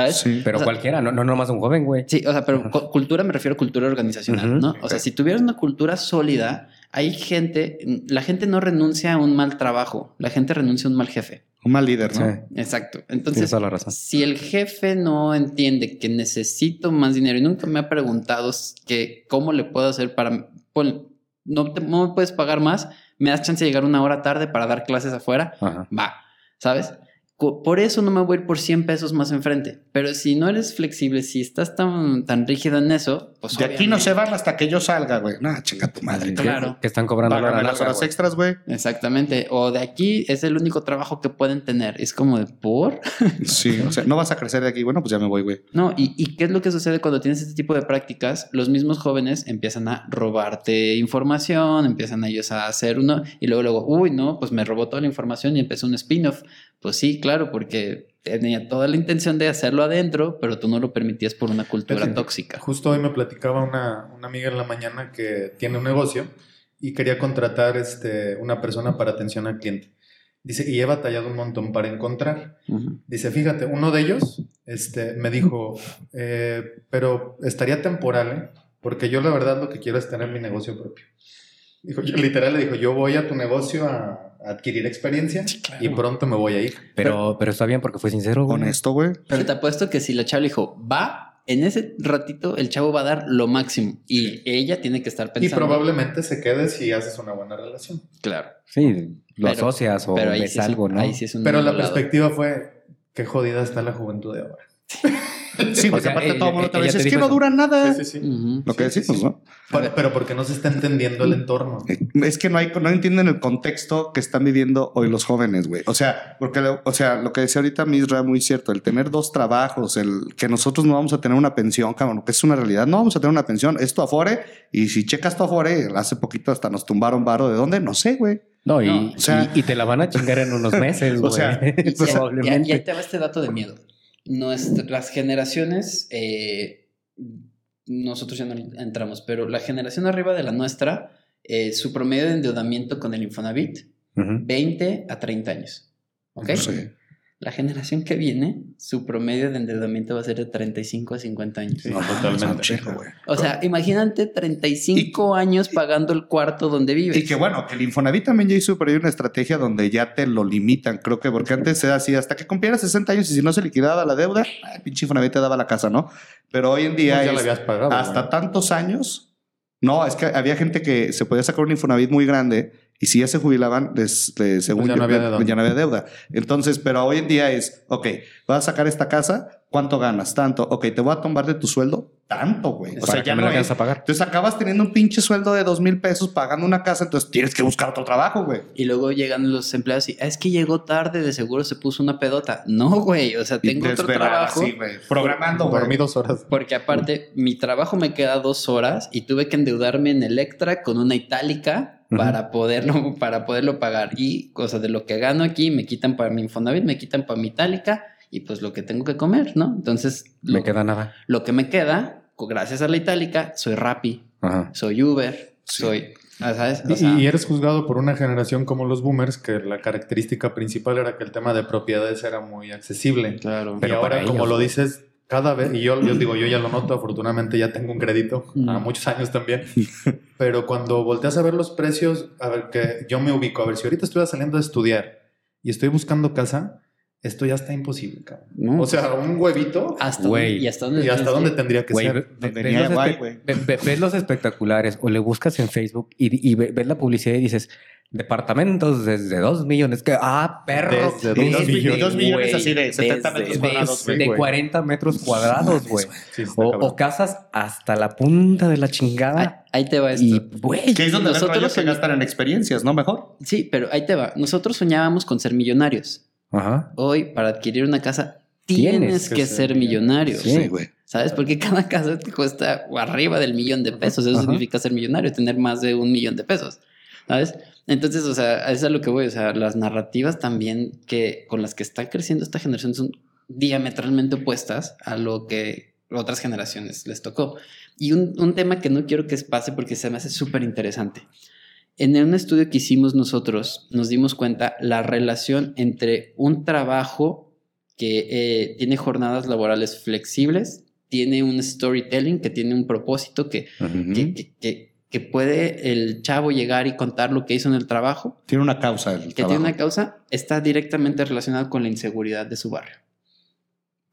¿sabes? Sí. Pero O sea, cualquiera, no, no nomás un joven, güey. Sí, o sea, pero cu- cultura me refiero a cultura organizacional, ¿no? O sea, si tuvieras una cultura sólida, hay gente, la gente no renuncia a un mal trabajo, la gente renuncia a un mal jefe. Un mal líder, ¿no? Sí, Exacto. Entonces, toda la razón. si el jefe no entiende que necesito más dinero y nunca me ha preguntado que cómo le puedo hacer para, pon- no, te- no me puedes pagar más, me das chance de llegar una hora tarde para dar clases afuera, Ajá. va, ¿sabes? Por eso no me voy a ir por 100 pesos más enfrente. Pero si no eres flexible, si estás tan, tan rígido en eso, pues De aquí no se van hasta que yo salga, güey. No, chinga tu madre. Claro. Que están cobrando Págame las horas güey. extras, güey. Exactamente. O de aquí es el único trabajo que pueden tener. Es como de por. Sí, o sea, no vas a crecer de aquí. Bueno, pues ya me voy, güey. No, y, y qué es lo que sucede cuando tienes este tipo de prácticas? Los mismos jóvenes empiezan a robarte información, empiezan ellos a hacer uno, y luego, luego, uy, no, pues me robó toda la información y empezó un spin-off. Pues sí, claro, porque tenía toda la intención de hacerlo adentro, pero tú no lo permitías por una cultura Fíjate, tóxica. Justo hoy me platicaba una, una amiga en la mañana que tiene un negocio y quería contratar este, una persona para atención al cliente. Dice, y he batallado un montón para encontrar. Ujú. Dice, fíjate, uno de ellos este, me dijo, eh, pero estaría temporal, ¿eh? porque yo la verdad lo que quiero es tener mi negocio propio. Dijo, yo, literal le dijo, yo voy a tu negocio a adquirir experiencia y pronto me voy a ir. Pero, pero está bien porque fue sincero, güey. Honesto, güey. Pero te apuesto que si la chava le dijo, va, en ese ratito el chavo va a dar lo máximo y ella tiene que estar Y pensando. probablemente se quede si haces una buena relación. Claro. Sí, lo Pero- asocias o Pero ahí ves sí, es, algo, ¿no? ahí sí es un Pero la perspectiva fue, qué jodida está la juventud de ahora. Sí, O porque sea, aparte ella- todo el mundo te dice, es que no eso". dura nada. Sí, sí. Lo que decimos, sí. ¿no? Pero, pero porque no se está entendiendo el entorno. Eh, Es que no hay, no entienden el contexto que están viviendo hoy los jóvenes, güey. O sea, porque, lo- o sea, lo que decía ahorita Misra, muy cierto, el tener dos trabajos, el que nosotros no vamos a tener una pensión, cabrón, que es una realidad, no vamos a tener una pensión, esto afore, y si checas tu afore, hace poquito hasta nos tumbaron varo, ¿de dónde? No sé, güey. No, y, No, o sea- y, y te la van a chingar en unos meses, O güey. sea, Y- y- y Probablemente. ahí te va este dato de miedo. Nuestras generaciones, eh, nosotros ya no entramos, pero la generación arriba de la nuestra, eh, su promedio de endeudamiento con el Infonavit, 20 a 30 años. ¿Ok? Sí. La generación que viene, su promedio de endeudamiento va a ser de 35 a 50 años. Sí, No, totalmente. güey. O sea, imagínate 35 años pagando el cuarto donde vives. Y que bueno, que el Infonavit también ya hizo por ahí una estrategia donde ya te lo limitan. Creo que porque antes era así, hasta que cumplieras 60 años y si no se liquidaba la deuda, pinche Infonavit te daba la casa, ¿no? Pero hoy en día Pues ya es la habías pagado. hasta tantos años. No, es que había gente que se podía sacar un Infonavit muy grande y si ya se jubilaban, les, les- según Pues ya yo, no había ya- ya no había deuda. Entonces, pero hoy en día es, ok, vas a sacar esta casa, ¿cuánto ganas? Tanto. Ok, te voy a tomar de tu sueldo, tanto, güey. O sea, ya me no la es, a pagar. entonces acabas teniendo un pinche sueldo de dos mil pesos pagando una casa, entonces tienes que buscar otro trabajo, güey. Y luego llegan los empleados y "Ah, es que llegó tarde, de seguro se puso una pedota. No, güey, o sea, tengo otro trabajo. sí, güey. Programando, güey. Dormí dos horas. Porque aparte, mi trabajo me queda dos horas y tuve que endeudarme en Electra con una itálica Para, poderlo, para poderlo pagar. Y, sea, de lo que gano aquí, me quitan para mi Infonavit, me quitan para mi itálica y pues lo que tengo que comer, ¿no? Entonces, Me lo, queda nada. lo que me queda, gracias a la itálica, soy Rappi, Ajá. soy Uber, Sí. soy... ah, ¿Sabes? O Y- sea, y eres juzgado por una generación como los boomers, que la característica principal era que el tema de propiedades era muy accesible. claro. Pero y ahora, como lo dices, cada vez, y yo, yo digo, yo ya lo noto, afortunadamente ya tengo un crédito, Mm. a muchos años también, pero cuando volteas a ver los precios, a ver, que yo me ubico, a ver, si ahorita estuviera saliendo a estudiar y estoy buscando casa, esto ya está imposible, cabrón. No. O sea, un huevito, ¿Hasta Güey. dónde, ¿Y hasta dónde? ¿y hasta dónde tendría que Güey, ser? ve- ve- Donde ves, los guay, espe- güey. ve- ves los espectaculares o le buscas en Facebook y, y ve- ves la publicidad y dices departamentos desde 2 millones. Que, ah, perro. Desde millones, dos millones güey, así de 70 desde- metros cuadrados, de, güey, de güey. 40 metros cuadrados, güey. Sí, O, casas hasta la punta de la chingada. ahí te va esto. Y, güey, Que es donde Nosotros soñamos- gastan en experiencias, ¿no? Mejor. Sí, pero ahí te va. Nosotros soñábamos con ser millonarios. Ajá. Hoy, para adquirir una casa, tienes, Tienes que, que ser ser millonario. Sí. güey. ¿Sabes? Porque cada casa te cuesta arriba del millón de pesos. Eso Ajá. significa ser millonario, tener más de un millón de pesos. ¿Sabes? Entonces, o sea, eso es a lo que voy. O sea, las narrativas también que con las que está creciendo esta generación son diametralmente opuestas a lo que otras generaciones les tocó. Y un, un tema que no quiero que pase porque se me hace súper interesante. En un estudio que hicimos nosotros, nos dimos cuenta la relación entre un trabajo que eh, tiene jornadas laborales flexibles, tiene un storytelling, que tiene un propósito, que, que, que- que- que puede el chavo llegar y contar lo que hizo en el trabajo, Tiene una causa el que trabajo. tiene una causa, está directamente relacionado con la inseguridad de su barrio.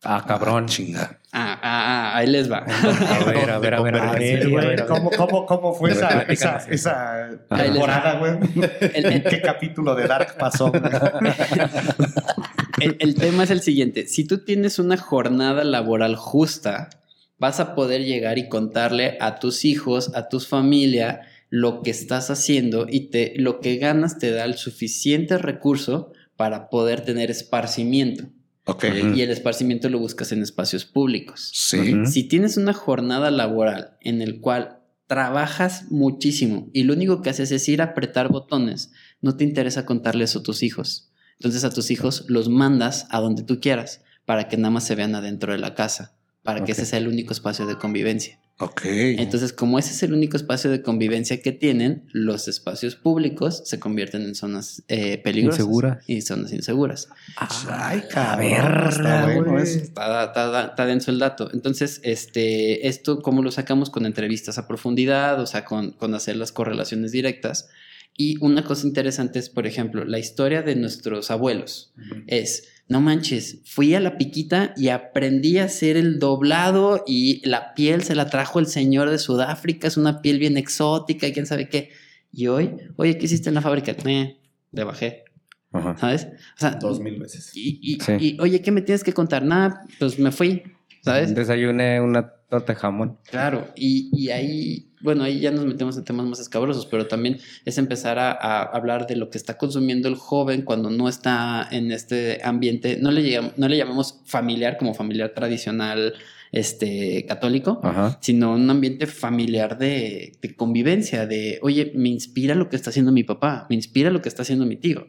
Ah, cabrón. Ah, chinga. Ah, ah, ah, ahí les va. A ver, a ver, a ver. A a ver, güey, a ver, a ver. ¿cómo, cómo, cómo fue A ver, esa, esa, esa temporada, güey? ¿En qué capítulo de Dark pasó? el, el tema es el siguiente. Si tú tienes una jornada laboral justa, vas a poder llegar y contarle a tus hijos, a tu familia, lo que estás haciendo y te, lo que ganas te da el suficiente recurso para poder tener esparcimiento. ok. Ujú. Y el esparcimiento lo buscas en espacios públicos. Sí. Si tienes una jornada laboral en el cual trabajas muchísimo y lo único que haces es ir a apretar botones, no te interesa contarle eso a tus hijos. Entonces a tus hijos los mandas a donde tú quieras para que nada más se vean adentro de la casa, para que ese sea el único espacio de convivencia. Ok. Entonces, como ese es el único espacio de convivencia que tienen, los espacios públicos se convierten en zonas eh, peligrosas Inseguras. y zonas inseguras. Ay, cabrón. verga, está bueno está- está denso el dato. Entonces, este, esto, ¿cómo lo sacamos? Con entrevistas a profundidad, o sea, con, con hacer las correlaciones directas. Y una cosa interesante es, por ejemplo, la historia de nuestros abuelos. Es, no manches, fui a la piquita y aprendí a hacer el doblado y la piel se la trajo el señor de Sudáfrica, es una piel bien exótica y quién sabe qué. Y hoy, oye, ¿qué hiciste en la fábrica? Eh, le bajé, Ajá. ¿sabes? O sea, Dos mil veces. y, y- Sí. y, oye, ¿qué me tienes que contar? Nada, pues me fui, ¿sabes? Desayuné una torta de jamón. Claro, y, y ahí, bueno, ahí ya nos metemos en temas más escabrosos, pero también es empezar a, a hablar de lo que está consumiendo el joven cuando no está en este ambiente, no le, llam- no le llamamos familiar como familiar tradicional este, católico, Ajá. sino un ambiente familiar de, de convivencia, de, oye, me inspira lo que está haciendo mi papá, me inspira lo que está haciendo mi tío.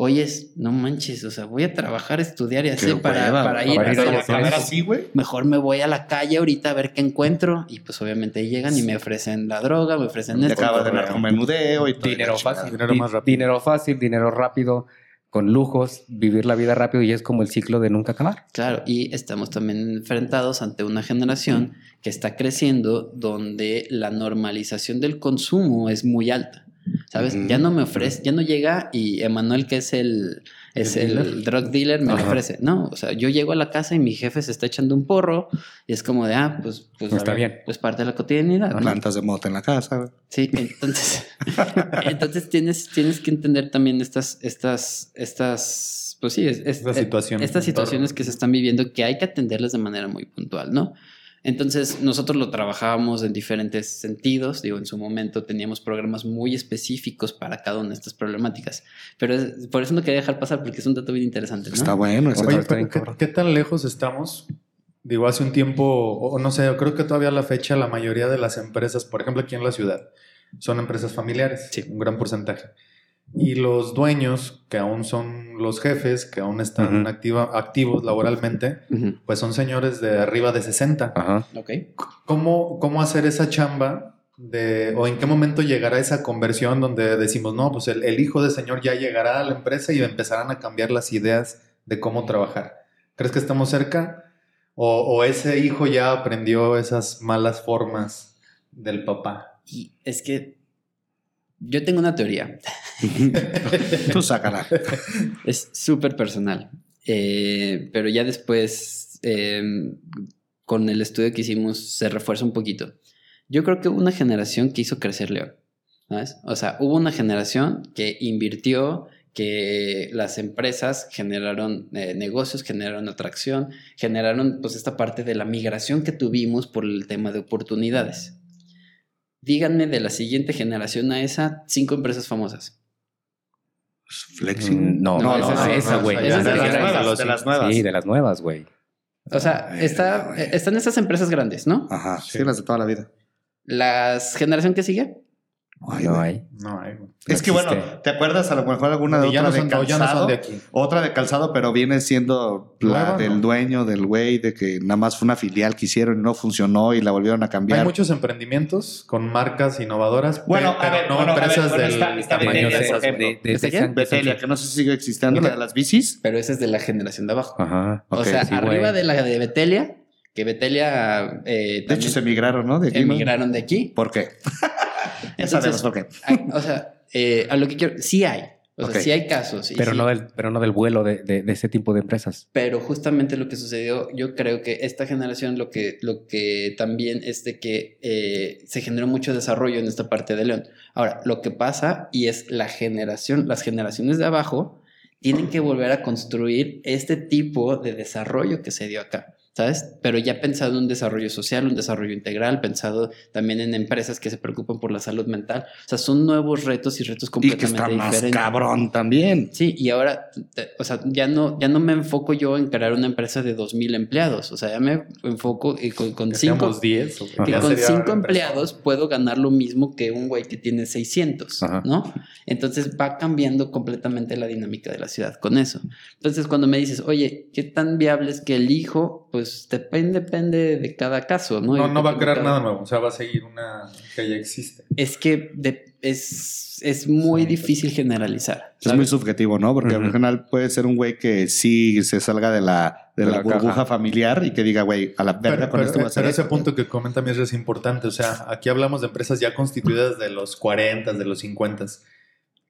Oyes, no manches, o sea, voy a trabajar, estudiar y hacer Qué para, hueva, para ir para ir a a así, güey. Mejor me voy a la calle ahorita a ver qué encuentro. Y pues obviamente ahí llegan y me ofrecen la droga, me ofrecen Te esto. acabas de correo. narcomenudeo y todo. Dinero fácil. Dinero Di- más rápido. Dinero fácil, dinero rápido, con lujos, vivir la vida rápido y es como el ciclo de nunca acabar. Claro, y estamos también enfrentados ante una generación que está creciendo donde la normalización del consumo es muy alta. ¿Sabes? Ya no me ofrece, ya no llega y Emanuel, que es el, es ¿El el, drug dealer, me lo ofrece. No, o sea, yo llego a la casa y mi jefe se está echando un porro y es como de, ah, pues, pues Está ver, bien. Pues parte de la cotidianidad. ¿no? Plantas de mota en la casa. Sí, entonces, entonces tienes, tienes que entender también estas, estas, estas, pues sí, es- es- Esta situación. estas situaciones que se están viviendo que hay que atenderlas de manera muy puntual, ¿no? Entonces, nosotros lo trabajábamos en diferentes sentidos. Digo, en su momento teníamos programas muy específicos para cada una de estas problemáticas. Pero es- por eso no quería dejar pasar porque es un dato bien interesante, ¿no? Está bueno. ese Oye, dato. está bien, pero ¿qué, qué tan lejos estamos? Digo, hace un tiempo, o no sé, yo creo que todavía a la fecha la mayoría de las empresas, por ejemplo aquí en la ciudad, son empresas familiares, Sí. un gran porcentaje. Y los dueños, que aún son los jefes, que aún están activa- activos laboralmente, pues son señores de arriba de 60. Ajá. Ok. ¿Cómo, ¿Cómo hacer esa chamba? De, ¿O en qué momento llegará esa conversión donde decimos, no, pues el, el hijo de señor ya llegará a la empresa y empezarán a cambiar las ideas de cómo trabajar? ¿Crees que estamos cerca? ¿O, o ese hijo ya aprendió esas malas formas del papá? Y es que yo tengo una teoría. Tú sácala. Es súper personal. Eh, pero ya después, eh, con el estudio que hicimos, se refuerza un poquito. Yo creo que hubo una generación que hizo crecer León. ¿Sabes? O sea, hubo una generación que invirtió, que las empresas generaron eh, negocios, generaron atracción, generaron pues esta parte de la migración que tuvimos por el tema de oportunidades. Díganme de la siguiente generación a esa, cinco empresas famosas. Flexing. Mm, No, No, esa no, es esa, no, güey. de las nuevas, de las nuevas. Sí, de las nuevas, güey. O sea, Ay, está, están estas empresas grandes, ¿no? Ajá, sí. Sí. las de toda la vida. La generación que sigue, Ay, No hay. No, ay, güey. Es que bueno. ¿te acuerdas a lo mejor alguna de otra no, son, de o ya no calzado? son de aquí. Otra de calzado, pero viene siendo la del ¿no? dueño, del güey, de que nada más fue una filial que hicieron y no funcionó y la volvieron a cambiar. Hay muchos emprendimientos con marcas innovadoras, Bueno, pe- a pero ver, no bueno, a ver, empresas bueno, del está- está tamaño Betelia, de Betelia, que no sé si sigue existiendo, la de las bicis. pero esa es de la generación de abajo. Ajá. o sea, sí, arriba güey. de la de Betelia, que Betelia eh, De hecho, se migraron, ¿no? De aquí, ¿no? emigraron de aquí. ¿Por qué? ya Entonces, sabemos por qué. hay- o sea, eh, a lo que quiero, sí hay. O sea, sí hay casos. y Pero, sí- no del, pero no del vuelo de, de, de ese tipo de empresas. Pero justamente lo que sucedió, yo creo que esta generación lo que, lo que también es de que eh, se generó mucho desarrollo en esta parte de León. Ahora, lo que pasa y es la generación, las generaciones de abajo tienen que volver a construir este tipo de desarrollo que se dio acá. ¿Sabes? Pero ya pensado en un desarrollo social, un desarrollo integral, pensado también en empresas que se preocupan por la salud mental. O sea, son nuevos retos y retos Y que completamente está más diferentes. cabrón también. Sí, y ahora, te- o sea, ya no, ya no me enfoco yo en crear una empresa de 2.000 empleados. O sea, ya me enfoco y con, con Que cinco, seamos 10. o que con sería cinco empleados puedo ganar lo mismo que un güey que tiene 600, Ajá. ¿no? Entonces va cambiando completamente la dinámica de la ciudad con eso. Entonces, cuando me dices, oye, ¿qué tan viable es que el hijo? Pues depende, depende de cada caso, ¿no? No, no va a crear cada- nada nuevo. O sea, va a seguir una que ya existe. Es que de- es, es muy Sí. difícil generalizar. Es muy subjetivo, ¿no? Porque Ujú. al final puede ser un güey que sí se salga de la, de De la, la burbuja caja. familiar y que diga, güey, a la verga con pero- esto voy a hacer pero ese punto que comenta Mir es importante. O sea, aquí hablamos de empresas ya constituidas de los 40, de los 50.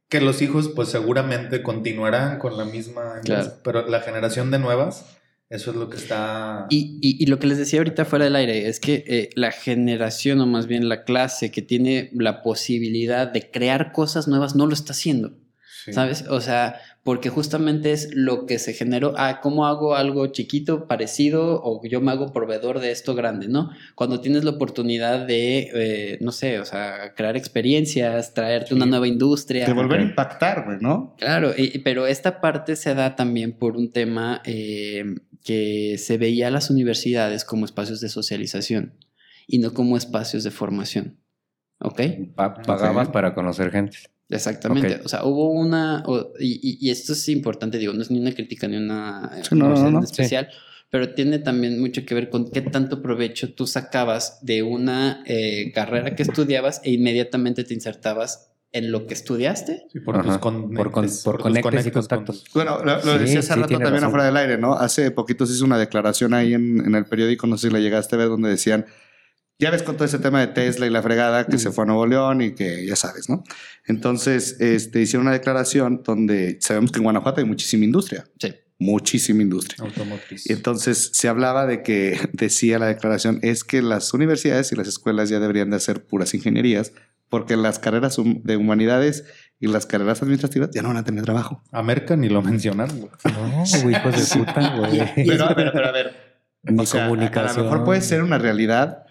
Que los hijos, pues seguramente continuarán con la misma empresa. Claro. Pero la generación de nuevas, eso es lo que está. Y, y- y lo que les decía ahorita fuera del aire es que eh, la generación o más bien la clase que tiene la posibilidad de crear cosas nuevas no lo está haciendo, Sí. ¿sabes? O sea, porque justamente es lo que se generó, ah, ¿cómo hago algo chiquito, parecido o yo me hago proveedor de esto grande, ¿no? Cuando tienes la oportunidad de, eh, no sé, o sea, crear experiencias, traerte una nueva industria. De volver a impactar, güey, ¿no? Claro, y- pero esta parte se da también por un tema eh, que se veía a las universidades como espacios de socialización y no como espacios de formación. ¿Ok? Pa- pagabas para conocer gente. Exactamente. O sea, hubo una. o- y, y- y esto es importante, digo, no es ni una crítica ni una eh, Sí, no, no, no. especial, pero tiene también mucho que ver con qué tanto provecho tú sacabas de una eh, carrera que estudiabas e inmediatamente te insertabas en lo que estudiaste. Sí, por tus con- Por con- por conectes y con contactos. Bueno, lo, lo Sí, decía hace sí, rato también razón. afuera del aire, ¿no? Hace poquito se hizo una declaración ahí en, en el periódico, no sé si la llegaste a ver, donde decían, ya ves con todo ese tema de Tesla y la fregada que Mm. se fue a Nuevo León y que ya sabes, ¿no? Entonces, este, hicieron una declaración donde sabemos que en Guanajuato hay muchísima industria, Sí. muchísima industria. automotriz. Y entonces se hablaba de que, decía la declaración, es que las universidades y las escuelas ya deberían de hacer puras ingenierías porque las carreras de humanidades y las carreras administrativas ya no van a tener trabajo. América ni lo mencionaron. güey. No, güey, hijos de puta, güey. Pero a ver, pero a ver. Ni O sea, a- comunicación. A lo mejor puede ser una realidad,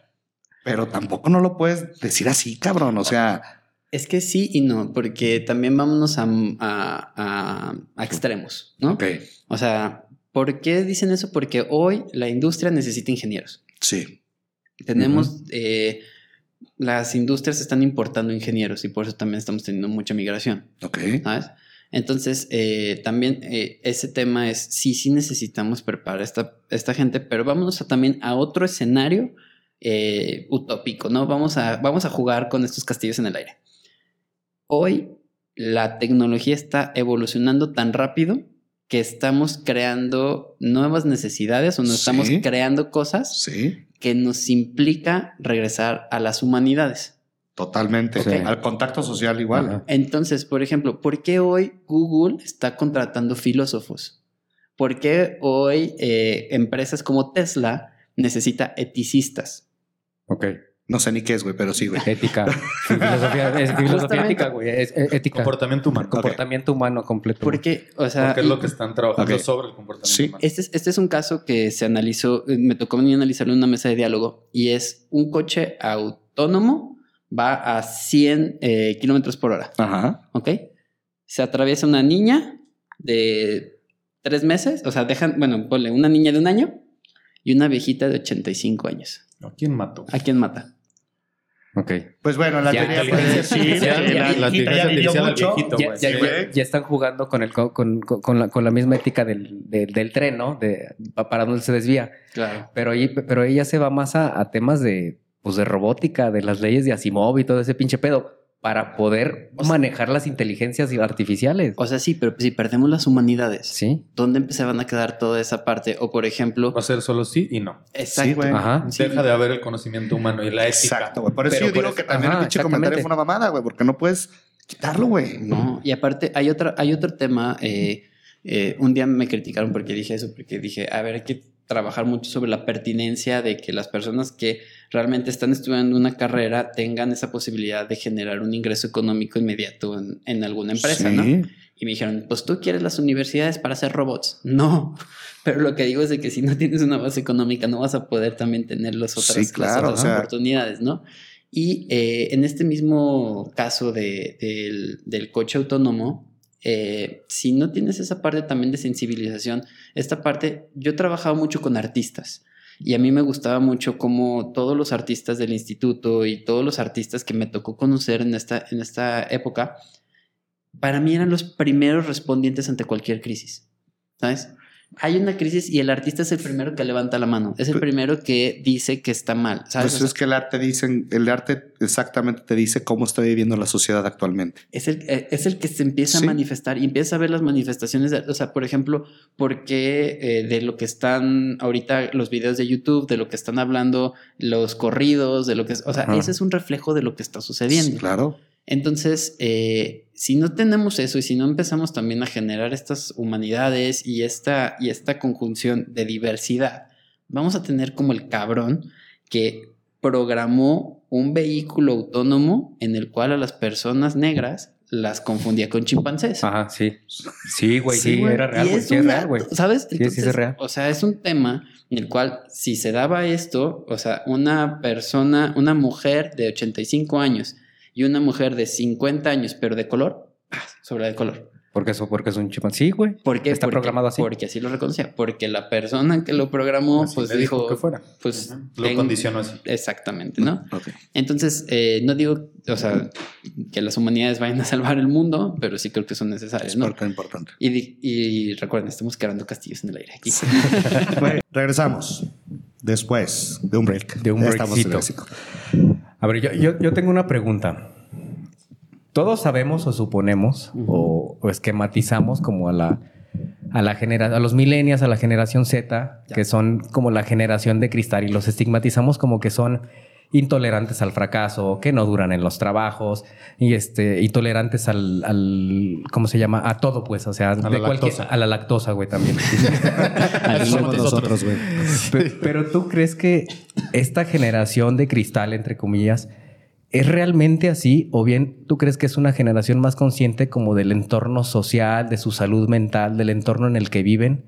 pero tampoco no lo puedes decir así, cabrón. O sea, Es que sí y no, porque también vámonos a, a- a- a extremos, ¿no? ok, O sea, ¿por qué dicen eso? Porque hoy la industria necesita ingenieros. sí, Tenemos, eh, las industrias están importando ingenieros y por eso también estamos teniendo mucha migración, ok. ¿sabes? Entonces, eh, también eh, ese tema es, sí, sí necesitamos preparar esta, esta gente, pero vámonos a, también a otro escenario eh, utópico, ¿no? Vamos a, vamos a jugar con estos castillos en el aire. Hoy la tecnología está evolucionando tan rápido que estamos creando nuevas necesidades o nos Sí. estamos creando cosas Sí, que nos implica regresar a las humanidades. totalmente. Sí. Al contacto social igual. Ajá. Entonces, por ejemplo, ¿por qué hoy Google está contratando filósofos? ¿Por qué hoy eh, empresas como Tesla necesita eticistas? Ok. No sé ni qué es, güey, pero sí, güey. Ética. Filosofía, es filosofía ética, güey. Es ética. Comportamiento humano. Comportamiento humano completo. Porque, o sea, Porque es y- lo que están trabajando Ok. sobre el comportamiento Sí. humano. este, es, este es un caso que se analizó, eh, me tocó a mí analizarlo en una mesa de diálogo, y es un coche autónomo va a 100 eh, kilómetros por hora. Ajá. ¿ok? Se atraviesa una niña de tres meses, o sea, dejan, bueno, ponle una niña de un año y una viejita de 85 años. ¿A quién mató? ¿A quién mata? Ok. Pues bueno, la Ya, teoría ya, puede decir ya, que ya, la ya, la viejita inteligencia ya vivió artificial al mucho. viejito, Ya, güey. ya- Sí, ya- güey. ya están jugando con, el, con, con- con la, con la misma ética del, del, del tren, ¿no? De, pa- para dónde se desvía. Claro. Pero, ahí- pero ella se va más a, a temas de, pues, de robótica, de las leyes de Asimov y todo ese pinche pedo, para poder O sea- manejar las inteligencias artificiales. O sea, sí, pero si perdemos las humanidades, Sí. ¿dónde se van a quedar toda esa parte? O por ejemplo, Va a ser solo sí y no. exacto. Sí, güey. Ajá. Sí. Deja de haber el conocimiento humano y la ética. Exacto, güey. Por eso Pero yo por digo eso- que también ajá, el pinche comentario fue una mamada, güey, porque no puedes quitarlo, güey. No, y aparte hay otra, hay otro tema. eh, eh, un día me criticaron porque dije eso, porque dije, a ver, hay que trabajar mucho sobre la pertinencia de que las personas que realmente están estudiando una carrera tengan esa posibilidad de generar un ingreso económico inmediato en, en alguna empresa, Sí. ¿no? Y me dijeron, pues tú quieres las universidades para hacer robots. No, pero lo que digo es de que si no tienes una base económica no vas a poder también tener las otras, Sí, las claro, otras o sea- oportunidades, ¿no? Y eh, en este mismo caso de- del, del coche autónomo, eh, si no tienes esa parte también de sensibilización, esta parte, yo he trabajado mucho con artistas y a mí me gustaba mucho cómo todos los artistas del instituto y todos los artistas que me tocó conocer en esta, en esta época, para mí eran los primeros respondientes ante cualquier crisis, ¿sabes? Hay una crisis y el artista es el primero que levanta la mano, es el primero que dice que está mal, ¿sabes? Pues es que el arte dicen, el arte exactamente te dice cómo está viviendo la sociedad actualmente. es el, eh, es el que se empieza Sí. a manifestar y empieza a ver las manifestaciones, de- o sea, por ejemplo, porque eh, de lo que están ahorita los videos de YouTube, de lo que están hablando los corridos, de lo que es, o sea, Ajá. ese es un reflejo de lo que está sucediendo. Claro. Entonces, eh, si no tenemos eso y si no empezamos también a generar estas humanidades y esta, y esta conjunción de diversidad, vamos a tener como el cabrón que programó un vehículo autónomo en el cual a las personas negras las confundía con chimpancés. Ajá, sí. Sí, güey, sí, güey. era real, güey. Sí, es una- real, güey. ¿Sabes? Sí, sí, es real. O sea, es un tema en el cual si se daba esto, o sea, una persona, una mujer de 85 años y una mujer de 50 años, pero de color, ¡pah! sobre de color. Porque eso, porque es un chip. Sí, güey. ¿Por qué? Está Porque- programado así. Porque así lo reconocía. Porque la persona que lo programó, Así pues dijo dijo, que fuera. pues Lo condicionó así. Exactamente, ¿no? Ok. Entonces, eh, no digo, o sea, que las humanidades vayan a salvar el mundo, pero sí creo que son necesarias, Es ¿no? importante. Y, y recuerden, estamos creando castillos en el aire aquí. Bueno, regresamos después de un break. De un. México. A ver, yo, yo, yo tengo una pregunta. Todos sabemos o suponemos o, o esquematizamos como a la, a la genera- a los millennials, a la generación Z, que son como la generación de cristal y los estigmatizamos como que son intolerantes al fracaso, que no duran en los trabajos y este intolerantes al, al ¿cómo se llama? A todo pues, o sea, la de cualquier lactosa. a la lactosa, güey, también. Somos nosotros, güey. Pe- Pero tú crees que esta generación de cristal, entre comillas, ¿es realmente así? ¿O bien tú crees que es una generación más consciente como del entorno social, de su salud mental, del entorno en el que viven?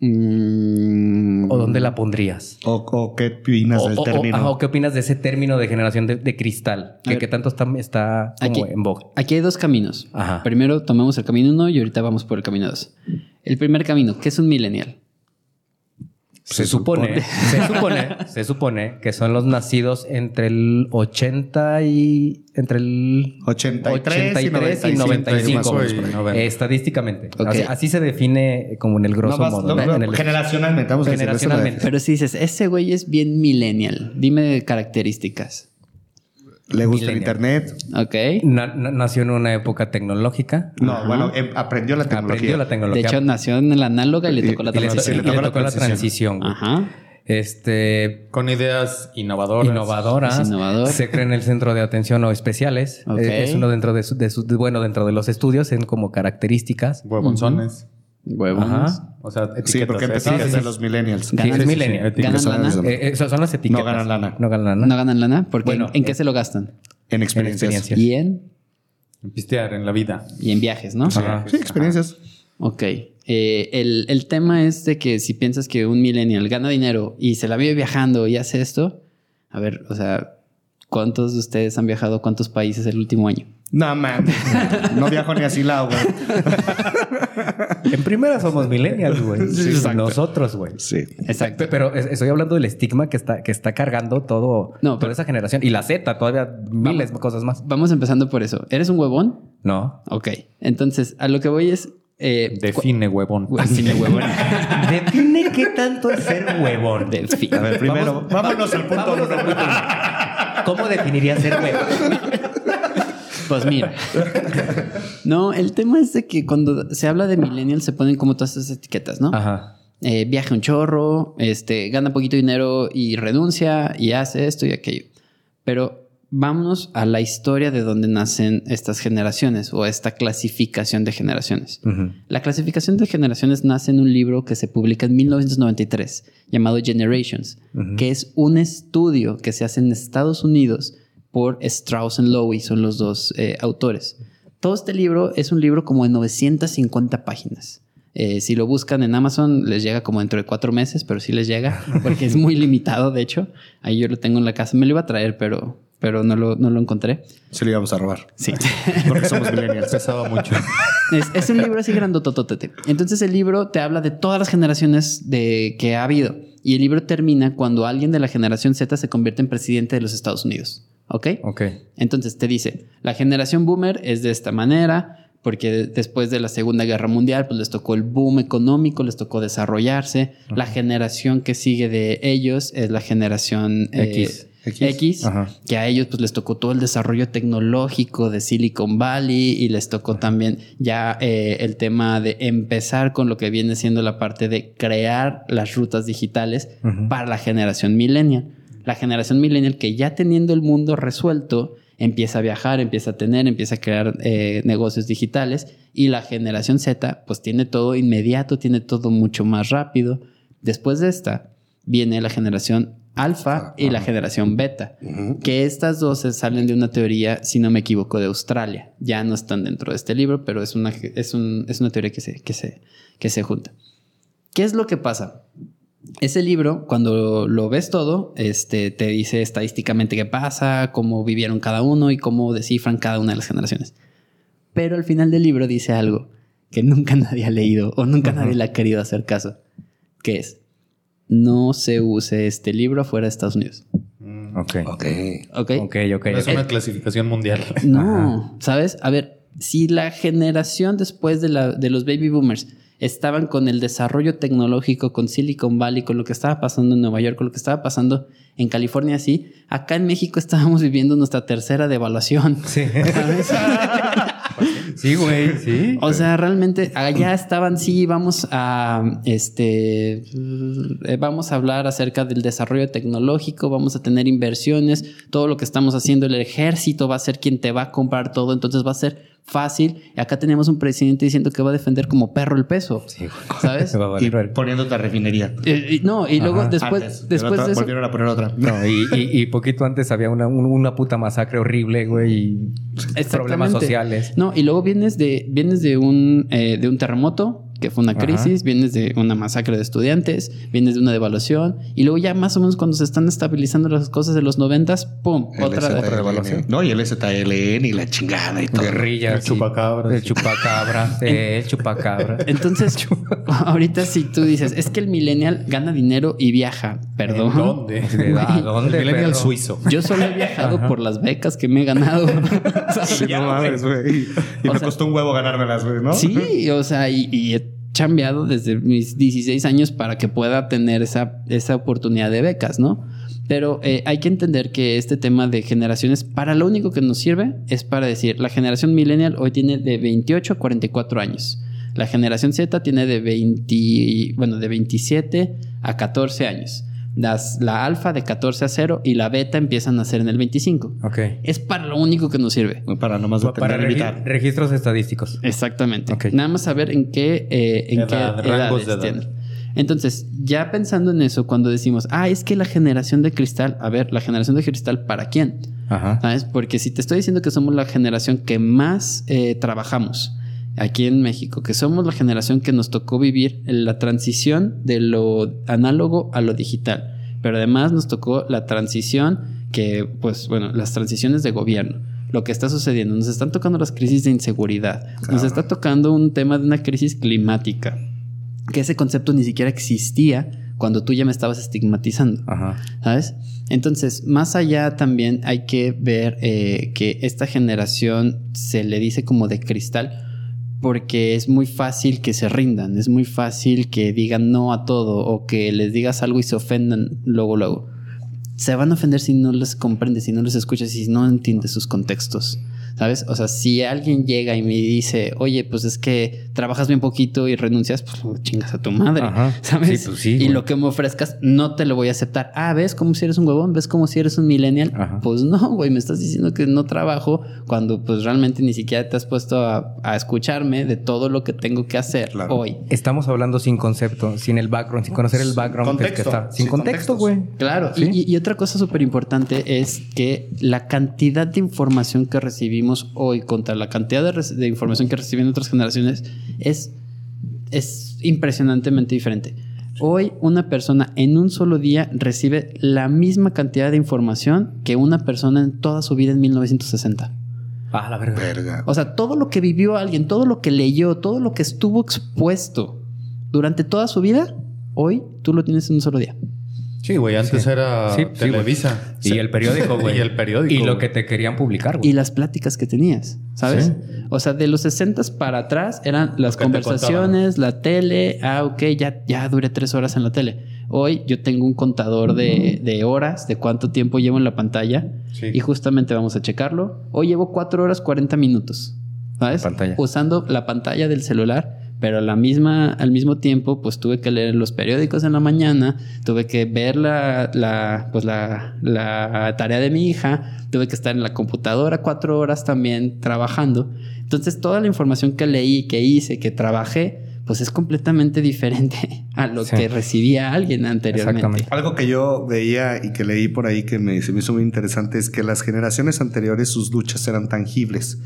Mm, ¿O dónde la pondrías? O, o qué opinas O, del o- o- término? ajá, ¿o qué opinas de ese término de generación de, de cristal? Que, tanto está, está como Aquí- en boga. Aquí hay dos caminos. Ajá. Primero tomamos el camino uno y ahorita vamos por el camino dos. El primer camino, ¿qué es un millennial? Se, supone, se supone, se supone que son los nacidos entre el 80 y entre el 83 y 83 y 95, 95, más o menos por ahí. y 90. eh, estadísticamente. Así, así se define como en el grosso No, modo. no, ¿no? no, En el- generacionalmente. Vamos Generacionalmente. Pero si dices, ese güey es bien millennial, dime características. Le gusta el internet. Ok. Na- na- nació en una época tecnológica. No, Ajá. bueno, em- aprendió la tecnología. Aprendió la De tecnología. hecho, nació en la análoga y le tocó la y le, tocó la transición. transición. Ajá. Este, Con ideas innovadoras. innovadoras. Es innovador. Se cree en el centro de atención o especiales. Ok. Eh, Es uno dentro de, su- de su- de- bueno, dentro de los estudios en como características. Huevonzones. Huevos. Ajá. O sea, etiquetas. Sí, porque etiquetas. desde los millennials. Sí, Ganan- sí, ¿Ganan Etiquetas. lana? Eh, esas son las etiquetas. No ganan lana. No ganan lana. ¿No ganan lana? Porque Bueno, ¿en, en qué eh, se lo gastan? En En experiencias. experiencias. Y en, En Pistear en la vida. y en viajes, ¿no? Ajá. Sí, experiencias. Ok. Eh, el, el tema es de que si piensas que un millennial gana dinero y se la vive viajando y hace esto, a ver, o sea, ¿cuántos de ustedes han viajado a cuántos países el último año? No, man. No viajo ni a Silao, güey. En primera somos millennials, güey. Sí. Nosotros, güey. Sí. Exacto. Pe- Pero es- estoy hablando del estigma que está, que está cargando todo, No, toda pero- esa generación. Y la Z, todavía miles de cosas más. Vamos empezando por eso. ¿Eres un huevón? No. Ok. Entonces, a lo que voy es... Eh, Define huevón. Define huevón. Define qué tanto es ser huevón. Define. A ver, primero, vámonos al punto Vámonos uno. al punto. ¿Cómo definirías ser huevón? Pues mira. No, el tema es de que cuando se habla de millennials se ponen como todas esas etiquetas, ¿no? Ajá. Eh, viaja un chorro, este, gana poquito dinero y renuncia y hace esto y aquello. Pero vámonos a la historia de donde nacen estas generaciones o esta clasificación de generaciones. La clasificación de generaciones nace en un libro que se publica en 1993 llamado Generations, que es un estudio que se hace en Estados Unidos por Strauss y Lowy, son los dos eh, autores. Todo este libro es un libro como de 950 páginas. Eh, si lo buscan en Amazon, les llega como dentro de cuatro meses, pero sí les llega, porque es muy limitado, de hecho. Ahí yo lo tengo en la casa. Me lo iba a traer, pero, pero no, lo, no lo encontré. Se lo íbamos a robar. Sí. Porque somos millennials. Pesaba mucho. Es, es un libro así grandotototete. Entonces el libro te habla de todas las generaciones de que ha habido. Y el libro termina cuando alguien de la generación Z se convierte en presidente de los Estados Unidos. ¿Ok? Ok. Entonces te dice, la generación boomer es de esta manera, porque después de la Segunda Guerra Mundial, pues les tocó el boom económico, les tocó desarrollarse. La generación que sigue de ellos es la generación eh, X. X, X. Que a ellos pues les tocó todo el desarrollo tecnológico de Silicon Valley y les tocó también ya eh, el tema de empezar con lo que viene siendo la parte de crear las rutas digitales para la generación millennial. La generación millennial que ya teniendo el mundo resuelto empieza a viajar, empieza a tener, empieza a crear eh, negocios digitales y la generación Z pues tiene todo inmediato, tiene todo mucho más rápido. Después de esta viene la generación alfa y la generación beta, que estas dos salen de una teoría, si no me equivoco, de Australia. Ya no están dentro de este libro, pero es una, es un- es una teoría que se, que, se, que se junta. ¿Qué es lo que pasa? Ese libro, cuando lo ves todo, este, te dice estadísticamente qué pasa, cómo vivieron cada uno y cómo descifran cada una de las generaciones. Pero al final del libro dice algo que nunca nadie ha leído o nunca nadie le ha querido hacer caso, que es, no se use este libro fuera de Estados Unidos. Ok. Ok. ¿Ok? Ok, ok. No es una clasificación mundial. No, ¿sabes? A ver, si la generación después de, la, de los baby boomers estaban con el desarrollo tecnológico, con Silicon Valley, con lo que estaba pasando en Nueva York, con lo que estaba pasando en California, sí, acá en México estábamos viviendo nuestra tercera devaluación. Sí. ¿sabes? Sí, güey, sí. O sea, realmente allá estaban, sí, vamos a, este, eh, vamos a hablar acerca del desarrollo tecnológico, vamos a tener inversiones, todo lo que estamos haciendo, el ejército va a ser quien te va a comprar todo, entonces va a ser fácil. Y acá tenemos un presidente diciendo que va a defender como perro el peso, Sí, güey. ¿sabes? Me va a valer Y poniendo otra refinería. Eh, y no, y luego Ajá. después, Antes. después Otra- de eso, Volvieron a poner otra. No, y, y- y poquito antes había una, un- una puta masacre horrible, güey, y problemas sociales. No, y luego vienes de, vienes de un, eh, de un terremoto, que fue una Ajá. crisis, vienes de una masacre de estudiantes, vienes de una devaluación, y luego ya más o menos cuando se están estabilizando las cosas de los noventas, ¡pum! El Otra, otra devaluación. No, y el STLN y la chingada y todo. Guerrillas. El chupacabras. El chupacabra. el chupacabra. Entonces, ahorita si tú dices, es que el millennial gana dinero y viaja, perdón. ¿En ¿Dónde? ¿A dónde, El millennial perro? suizo. Yo solo he viajado por las becas que me he ganado. Sí, no mames, güey. Y O me sea- costó un huevo ganármelas, güey, ¿no? Sí, o sea, y, chambeado desde mis 16 años para que pueda tener esa, esa oportunidad de becas, ¿no? Pero eh, hay que entender que este tema de generaciones, para lo único que nos sirve es para decir, la generación millennial hoy tiene de 28 a 44 años. La generación Z tiene de 20, bueno, de 27 a 14 años. Las, la alfa de 14 a 0 y la beta empiezan a ser en el 25. Ok. Es para lo único que nos sirve. Para nomás Pa- Para para regi- registros estadísticos. Exactamente. Ok. Nada más saber en qué, eh, en Edad, qué rangos edades de edad. tienen. Entonces, ya pensando en eso, cuando decimos, ah, es que la generación de cristal, a ver, la generación de cristal, ¿para quién? Ajá. ¿Sabes? Porque si te estoy diciendo que somos la generación que más eh, trabajamos aquí en México, que somos la generación que nos tocó vivir la transición de lo análogo a lo digital, pero además nos tocó la transición que, pues bueno, las transiciones de gobierno. Lo que está sucediendo, nos están tocando las crisis de inseguridad, nos está tocando un tema de una crisis climática, que ese concepto ni siquiera existía cuando tú ya me estabas estigmatizando. Ajá. ¿Sabes? Entonces, más allá también hay que ver eh, que esta generación se le dice como de cristal porque es muy fácil que se rindan, es muy fácil que digan no a todo o que les digas algo y se ofendan luego, luego. Se van a ofender si no les comprendes, si no les escuchas, si no entiendes sus contextos. ¿Sabes? O sea, si alguien llega y me dice, oye, pues es que trabajas bien poquito y renuncias, pues chingas a tu madre. Ajá. ¿Sabes? Sí, pues sí, y güey. lo que me ofrezcas no te lo voy a aceptar. Ah, ¿ves como si eres un huevón? ¿Ves como si eres un millennial? Ajá. Pues no, güey, me estás diciendo que no trabajo cuando pues realmente ni siquiera te has puesto a, a escucharme de todo lo que tengo que hacer Claro. hoy. Estamos hablando sin concepto, sin el background, sin conocer el background del que contexto, está. Sin sin contexto, güey. Claro, Sí. y, y otra cosa súper importante es que la cantidad de información que recibimos hoy contra la cantidad de, información que reciben otras generaciones es, es impresionantemente diferente. Hoy una persona en un solo día recibe la misma cantidad de información que una persona en toda su vida en 1960. Ah, la verga. Verga. O sea, todo lo que vivió alguien, todo lo que leyó, todo lo que estuvo expuesto durante toda su vida, hoy tú lo tienes en un solo día. Sí, güey, antes Sí. era Sí. Televisa. Y el periódico, güey. Y el periódico. Y lo que te querían publicar, güey. y las pláticas que tenías, ¿sabes? Sí. O sea, de los 60 para atrás eran las conversaciones, la tele, ah, ok, ya, ya duré tres horas en la tele. Hoy yo tengo un contador de, de horas, de cuánto tiempo llevo en la pantalla, Sí. y justamente vamos a checarlo. Hoy llevo cuatro horas 40 minutos, ¿sabes? Pantalla. Usando la pantalla del celular. Pero la misma, al mismo tiempo, pues tuve que leer los periódicos en la mañana, tuve que ver la, la, pues la, la tarea de mi hija, tuve que estar en la computadora cuatro horas también trabajando. Entonces, toda la información que leí, que hice, que trabajé, pues es completamente diferente a lo Sí. que recibía alguien anteriormente. Exactamente. Algo que yo veía y que leí por ahí que me, se me hizo muy interesante es que las generaciones anteriores sus luchas eran tangibles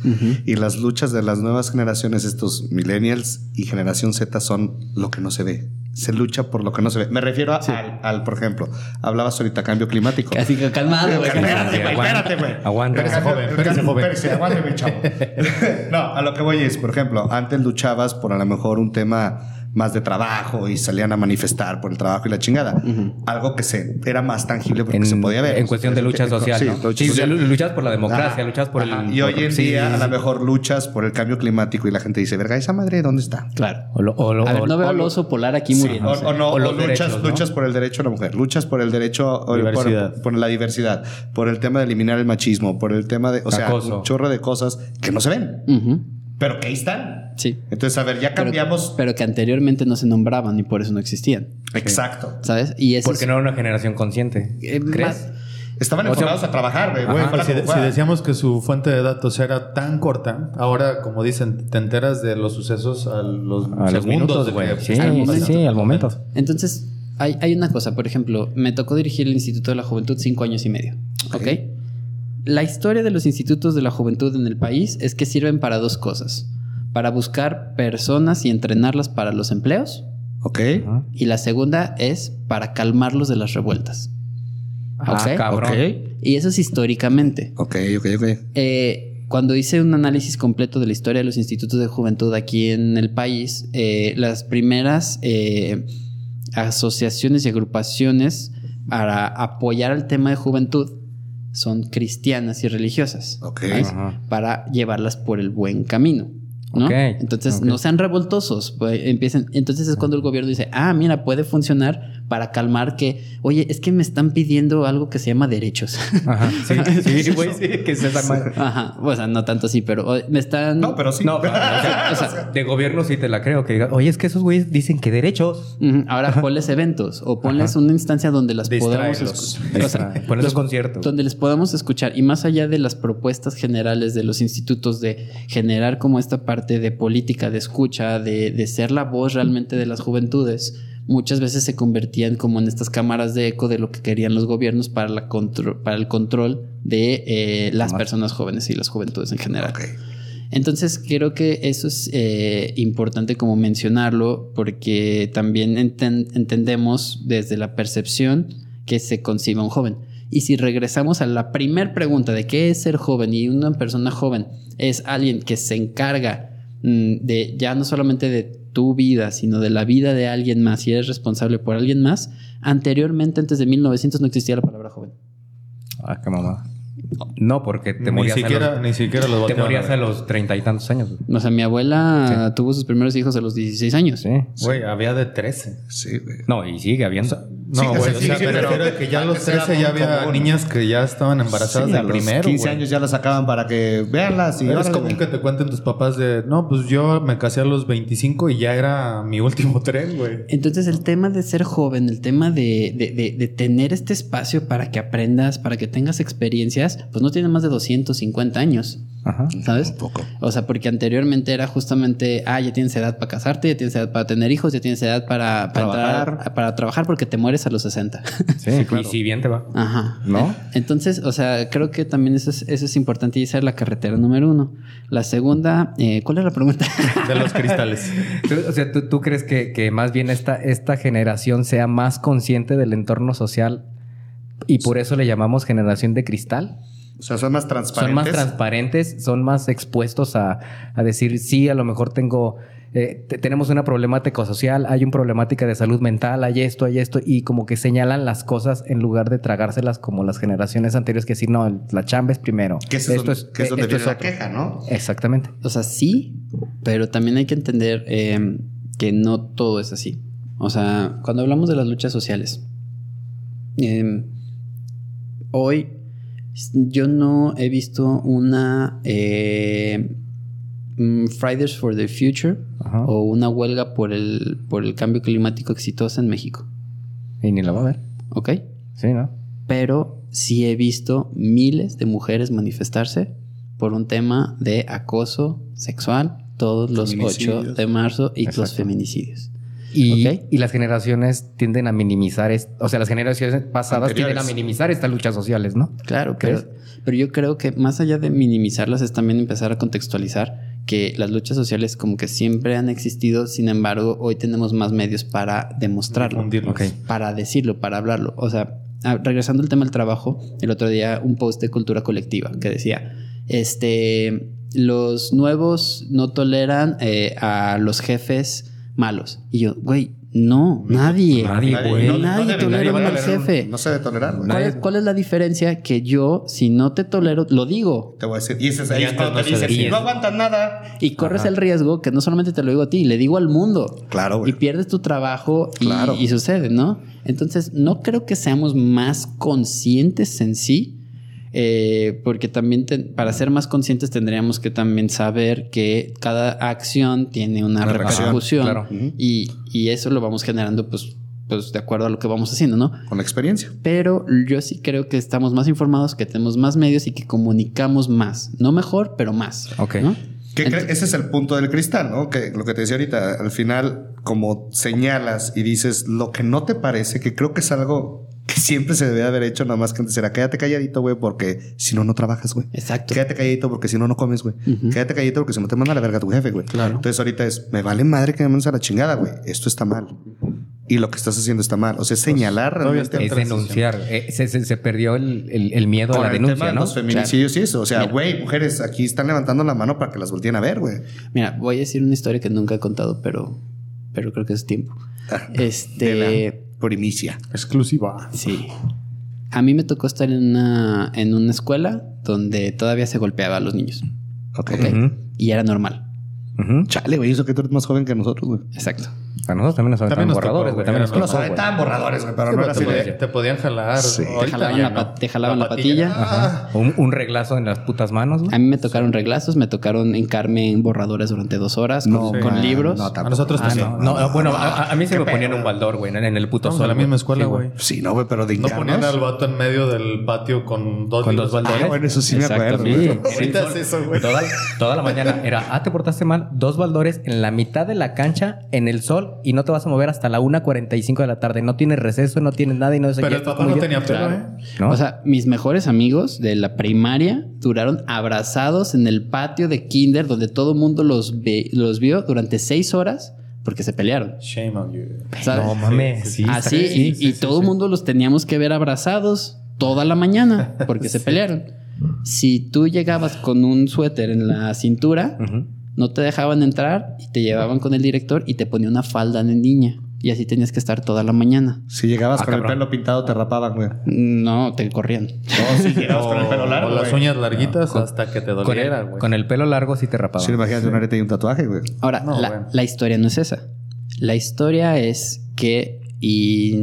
y las luchas de las nuevas generaciones, estos millennials y generación Z son lo que no se ve. Se lucha por lo que no se ve. Me refiero a- al, al, por ejemplo, hablabas ahorita cambio climático. Así que calmado, güey. Espérate, güey, espérate, güey. Aguanta. Espérate, joven, espérese, joven. Espérese, aguánteme, chavo. no, a lo que voy es, por ejemplo, antes luchabas por a lo mejor un tema más de trabajo y salían a manifestar por el trabajo y la chingada. Algo que se era más tangible porque En, se podía ver. en cuestión de lucha social, sí, ¿no? lucha Sí, social. lu- luchas por la democracia, Ajá, luchas por ajá. el... Y hoy por- en sí, día sí, a lo mejor luchas por el cambio climático y la gente dice, verga, esa madre, ¿dónde está? Claro. O lo- o lo- A ver, no o- veo o al oso polar aquí O, muriendo. o no, O o los luchas, derechos, ¿no? luchas por el derecho de la mujer, luchas por el derecho, o- por-. Por, la diversidad, por el tema de eliminar el machismo, por el tema de, o sea, Acoso. un chorro de cosas que no se ven, pero que ahí están. Sí. Entonces, a ver, ya cambiamos. Pero, que anteriormente no se nombraban y por eso no existían. Exacto. ¿Sabes? Y eso Porque es- no era una generación consciente. eh, ¿Crees? más- Estaban O sea, enfocados a trabajar, güey. Si, decíamos que su fuente de datos era tan corta, ahora, como dicen, te enteras de los sucesos a los, A los segundos güey. Sí, sí, sí, al momento. Entonces, hay, hay una cosa, por ejemplo, me tocó dirigir el Instituto de la Juventud cinco años y medio. ¿Ok? La historia de los institutos de la juventud en el país es que sirven para dos cosas. Para buscar personas y entrenarlas para los empleos. Ok. Y la segunda es para calmarlos de las revueltas. Ah, cabrón. Ok. Y eso es históricamente. Ok, ok, ok. Eh, cuando hice un análisis completo de la historia de los institutos de juventud aquí en el país, eh, las primeras eh, asociaciones y agrupaciones para apoyar el tema de juventud son cristianas y religiosas. Ok. Para llevarlas por el buen camino. ¿No? Entonces, no sean revoltosos. pues, empiecen. Entonces es cuando el gobierno dice, ah, mira, puede funcionar para calmar que, oye, es que me están pidiendo algo que se llama derechos. Ajá. Sí, sí, güey, sí, que esa madre. Ajá, o sea, no tanto así, pero me están... No, pero sí. No, pero, o sea, O sea, de gobierno sí te la creo. Que diga, oye, es que esos güeyes dicen que derechos. Ahora ponles eventos o ponles Ajá. una instancia donde las podamos escuchar. O sea, Pones los- un concierto. donde les podamos escuchar y más allá de las propuestas generales de los institutos de generar como esta parte de política de escucha, de, de ser la voz realmente de las juventudes, muchas veces se convertían como en estas cámaras de eco de lo que querían los gobiernos para, la contro- para el control de eh, las personas jóvenes y las juventudes en general. Entonces creo que eso es eh, importante como mencionarlo porque también enten- entendemos desde la percepción que se concibe un joven. Y si regresamos a la primer pregunta de qué es ser joven y una persona joven es alguien que se encarga mm, de ya no solamente de tu vida, sino de la vida de alguien más y eres responsable por alguien más, anteriormente, antes de 1900, no existía la palabra joven. Ah, qué mamá. No, porque te Ni morías, siquiera, a los, ni siquiera los te morías a los treinta y tantos años. güey. O sea, mi abuela tuvo sus primeros hijos a los 16 años. Sí. Güey, había de 13. Sí, güey. No, y sigue habiendo. No, Sí, güey, o sea, o sí, sea, pero refiero a que ya a los antes era 13 ya había común. niñas que ya estaban embarazadas Sí, a de los primero. 15 güey. años ya las sacaban para que veanlas y es común que te cuenten tus papás de, no, pues yo me casé a los 25 y ya era mi último tren, güey. Entonces el tema de ser joven, el tema de, de- de- de tener este espacio para que aprendas, para que tengas experiencias, pues no tiene más de 250 años, Ajá. ¿sabes? Un poco. O sea, porque anteriormente era justamente, ah, ya tienes edad para casarte, ya tienes edad para tener hijos, ya tienes edad para, para Trabajar. entrar, para trabajar porque te mueres a los 60. Sí, y si bien te va. Ajá. ¿No? Entonces, o sea, creo que también eso es, eso es importante y esa es la carretera número uno. La segunda, eh, ¿cuál es la pregunta? De los cristales. Tú- O sea, ¿tú, tú crees que, que más bien esta, esta generación sea más consciente del entorno social y por eso le llamamos generación de cristal? O sea, son más transparentes. Son más transparentes, son más expuestos a, a decir, sí, a lo mejor tengo, eh, te- tenemos una problemática social, hay una problemática de salud mental, hay esto, hay esto, y como que señalan las cosas en lugar de tragárselas como las generaciones anteriores que decir, no, la chamba es primero. Que es, Esto donde, que es donde esto viene la otro". queja, ¿no? Exactamente. O sea, sí, pero también hay que entender eh, que no todo es así. O sea, cuando hablamos de las luchas sociales, eh, hoy yo no he visto una eh, mm, Fridays for the Future Ajá. o una huelga por el, por el cambio climático exitosa en México. Y ni la va a ver. ¿Ok? Sí, ¿no? pero sí he visto miles de mujeres manifestarse por un tema de acoso sexual todos los 8 Feminicidios. de marzo y los feminicidios. Y, las generaciones tienden a minimizar, es- o sea, las generaciones pasadas Anteriores. tienden a minimizar estas luchas sociales, ¿no? Claro, pero, pero yo creo que más allá de minimizarlas es también empezar a contextualizar que las luchas sociales como que siempre han existido, sin embargo, hoy tenemos más medios para demostrarlo, para decirlo, para hablarlo. O sea, ah, regresando al tema del trabajo, el otro día un post de cultura colectiva que decía, este, los nuevos no toleran eh, a los jefes malos. Y yo, güey, no, nadie. Nadie, güey. No, nadie tolera a un mal jefe. No se debe tolerar, güey. ¿Cuál es, cuál es la diferencia? Que yo, si no te tolero, lo digo. Te voy a decir. Y ese es ahí Y cuando te no no aguantan nada. Y corres el riesgo que no solamente te lo digo a ti, le digo al mundo. Claro, Y güey. pierdes tu trabajo y, Claro. y sucede, ¿no? Entonces, no creo que seamos más conscientes en sí, eh, porque también te- para ser más conscientes tendríamos que también saber que cada acción tiene una, repercusión claro. y, y eso lo vamos generando pues, pues de acuerdo a lo que vamos haciendo, ¿no? Con la experiencia. Pero yo sí creo que estamos más informados, que tenemos más medios y que comunicamos más. No mejor, pero más. Ok. ese es el punto del cristal, ¿no? Que lo que te decía ahorita, al final, como señalas y dices lo que no te parece, que creo que es algo que siempre se debe haber hecho, nada más que antes era quédate calladito, güey, porque si no, no trabajas, güey. Exacto. Quédate calladito porque si no, no comes, güey. Ujú. Quédate calladito porque si no te manda a la verga tu jefe, güey. Claro. Entonces ahorita es, me vale madre que me mandes a la chingada, güey. Esto está mal. Y lo que estás haciendo está mal. O sea, es señalar todavía realmente. Es denunciar. Eh, se, se- se perdió el, el- el miedo a la el denuncia, de ¿no? los feminicidios y eso. O sea, güey, mujeres aquí están levantando la mano para que las volteen a ver, güey. Mira, voy a decir una historia que nunca he contado, pero, pero creo que es tiempo. Este, De la primicia. Exclusiva. sí. A mí me tocó estar en una, en una escuela donde todavía se golpeaba a los niños. Ok. Ok. Ujú, Y era normal. Chale, güey, eso que tú eres más joven que nosotros, güey. Exacto. A nosotros también nos aventaban borradores, güey. También nos estaban borradores, güey, pero Sí, no pero era te, así podían- de... te podían jalar. Sí. Ahorita Te jalaban ya la no. te jalaban la patilla. Ah, Un, un reglazo en las putas manos, güey. A mí me tocaron reglazos, me tocaron hincarme en borradores durante dos horas con, libros. no, a nosotros Ah, también. no, no, no, bueno, a, a mí se me ponían pedo, un baldor, güey, en, el puto sol. en la misma escuela, güey. Sí, no, güey, pero de No ponían al vato en medio del patio con dos Con libros. dos baldores. Ah, bueno, eso sí me acuerdo. Ahorita es eso, güey. Toda, toda la mañana era, ah, te portaste mal, dos baldores en la mitad de la cancha, en el sol, y no te vas a mover hasta la 1.45 de la tarde. No tienes receso, no tienes nada y no sé Pero el papá no tenía pelo, Claro. ¿eh? ¿No? O sea, mis mejores amigos de la primaria duraron abrazados en el patio de kinder donde todo el mundo los, ve- los vio durante seis horas porque se pelearon. Shame on you. ¿sabes? no mames, sí. Así, está- y, sí, y sí, todo el sí. mundo los teníamos que ver abrazados toda la mañana porque se pelearon. Si tú llegabas con un suéter en la cintura, Ujú. No te dejaban entrar y te llevaban con el director y te ponía una falda de niña. Y así tenías que estar toda la mañana. Si llegabas Ah, con el pelo pintado, te rapaban, güey. No, te corrían. No, si llegabas con el pelo largo, O las uñas larguitas hasta que te doliera, güey. con el pelo largo sí te rapaban. Sí, imagínate un arete y un tatuaje, güey. Ahora, No, la, bueno. la historia no es esa. La historia es que, y,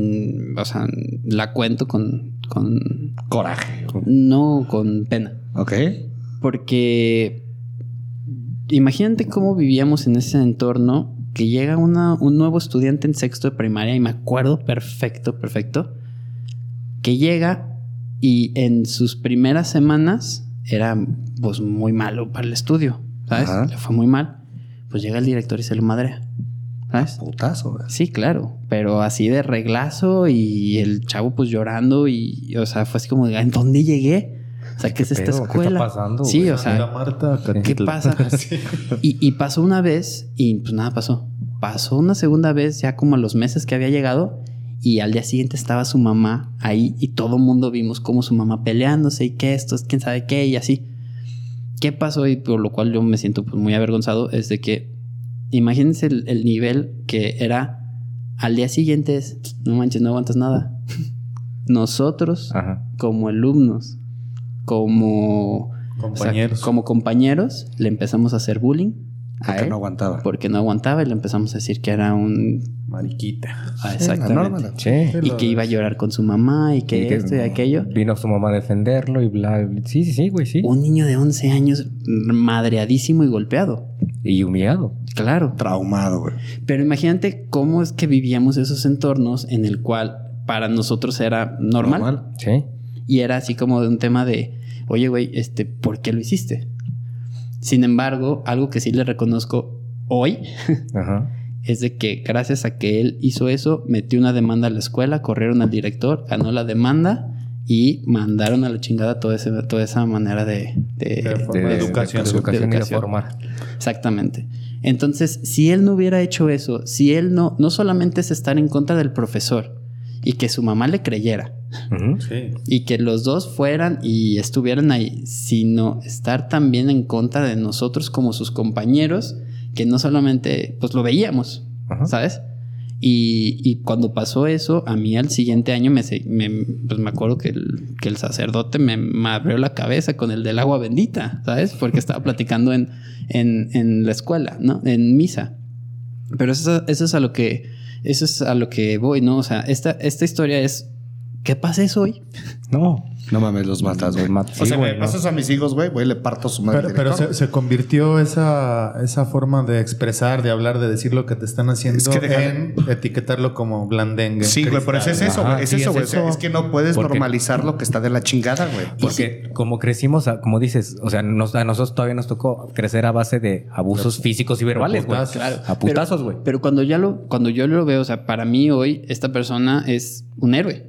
o sea, la cuento con, con, Coraje. no con pena. Ok. Porque imagínate cómo vivíamos en ese entorno que llega una- un nuevo estudiante en sexto de primaria y me acuerdo perfecto, perfecto, que llega y en sus primeras semanas era pues muy malo para el estudio, ¿sabes? Ajá. Le fue muy mal. Pues llega el director y se lo madrea, ¿sabes? Putazo. Sí, claro, pero así de reglazo y el chavo pues llorando y, o sea, fue así como, ¿en dónde llegué? O sea, ¿qué es esta pedo? ¿Qué está escuela? pasando, sí, güey? o sea, Marta, ¿qué pasa? Sí. Y, y pasó una vez y pues nada pasó. Pasó una segunda vez ya como a los meses que había llegado y al día siguiente estaba su mamá ahí y todo el mundo vimos como su mamá peleándose y que esto, quién sabe qué y así. ¿Qué pasó? Y por lo cual yo me siento pues, muy avergonzado es de que imagínense el, el nivel que era al día siguiente es, no manches, no aguantas nada. Nosotros Ajá. como alumnos, como o sea, Compañeros. como compañeros, le empezamos a hacer bullying a Porque él no aguantaba. porque no aguantaba y le empezamos a decir que era un Mariquita. ah, Sí, la exactamente norma. Sí. y que iba a llorar con su mamá y que Y que- esto y aquello. Vino su mamá a defenderlo y bla, bla. Sí, sí, sí, güey, sí. Un niño de 11 años madreadísimo y golpeado. Y humillado. Claro. Traumado, güey. Pero imagínate cómo es que vivíamos esos entornos en el cual para nosotros era normal, Sí. y era así como de un tema de, oye, güey, este, ¿por qué lo hiciste? Sin embargo, algo que sí le reconozco hoy Ajá. es de que gracias a que él hizo eso, metió una demanda a la escuela, corrieron al director, ganó la demanda y mandaron a la chingada toda, ese- toda esa manera de, de- De de educación. de educación y de educación. formar. Exactamente. Entonces, si él no hubiera hecho eso, si él no, no solamente es estar en contra del profesor y que su mamá le creyera Ujú. Sí. y que los dos fueran y estuvieran ahí, sino estar también en contra de nosotros como sus compañeros, que no solamente, pues lo veíamos, Ajá. ¿sabes? Y, y cuando pasó eso, a mí al siguiente año me, se- me- pues me acuerdo que el, que el sacerdote me, me abrió la cabeza con el del agua bendita, ¿sabes? Porque estaba platicando en, en, en la escuela, ¿no? En misa. Pero eso, eso es a lo que eso es a lo que voy, ¿no? O sea, esta, esta historia es ¿qué pasa eso hoy? No. No mames, los matas, güey. Mat- o sí, sea, güey, me no. pasas a mis hijos, güey, güey, le parto su madre. Pero, pero se, se convirtió esa, esa forma de expresar, de hablar, de decir lo que te están haciendo Es que deja- en etiquetarlo como blandengue. Sí, güey, pero ese es eso, Ajá, güey. Es sí, eso, es güey. Eso. Es que no puedes Porque- normalizar lo que está de la chingada, güey. Porque como crecimos, a- como dices, o sea, nos- a nosotros todavía nos tocó crecer a base de abusos físicos y verbales, güey. Claro. A putazos, güey. Pero cuando ya lo, cuando yo lo veo, o sea, para mí hoy esta persona es un héroe.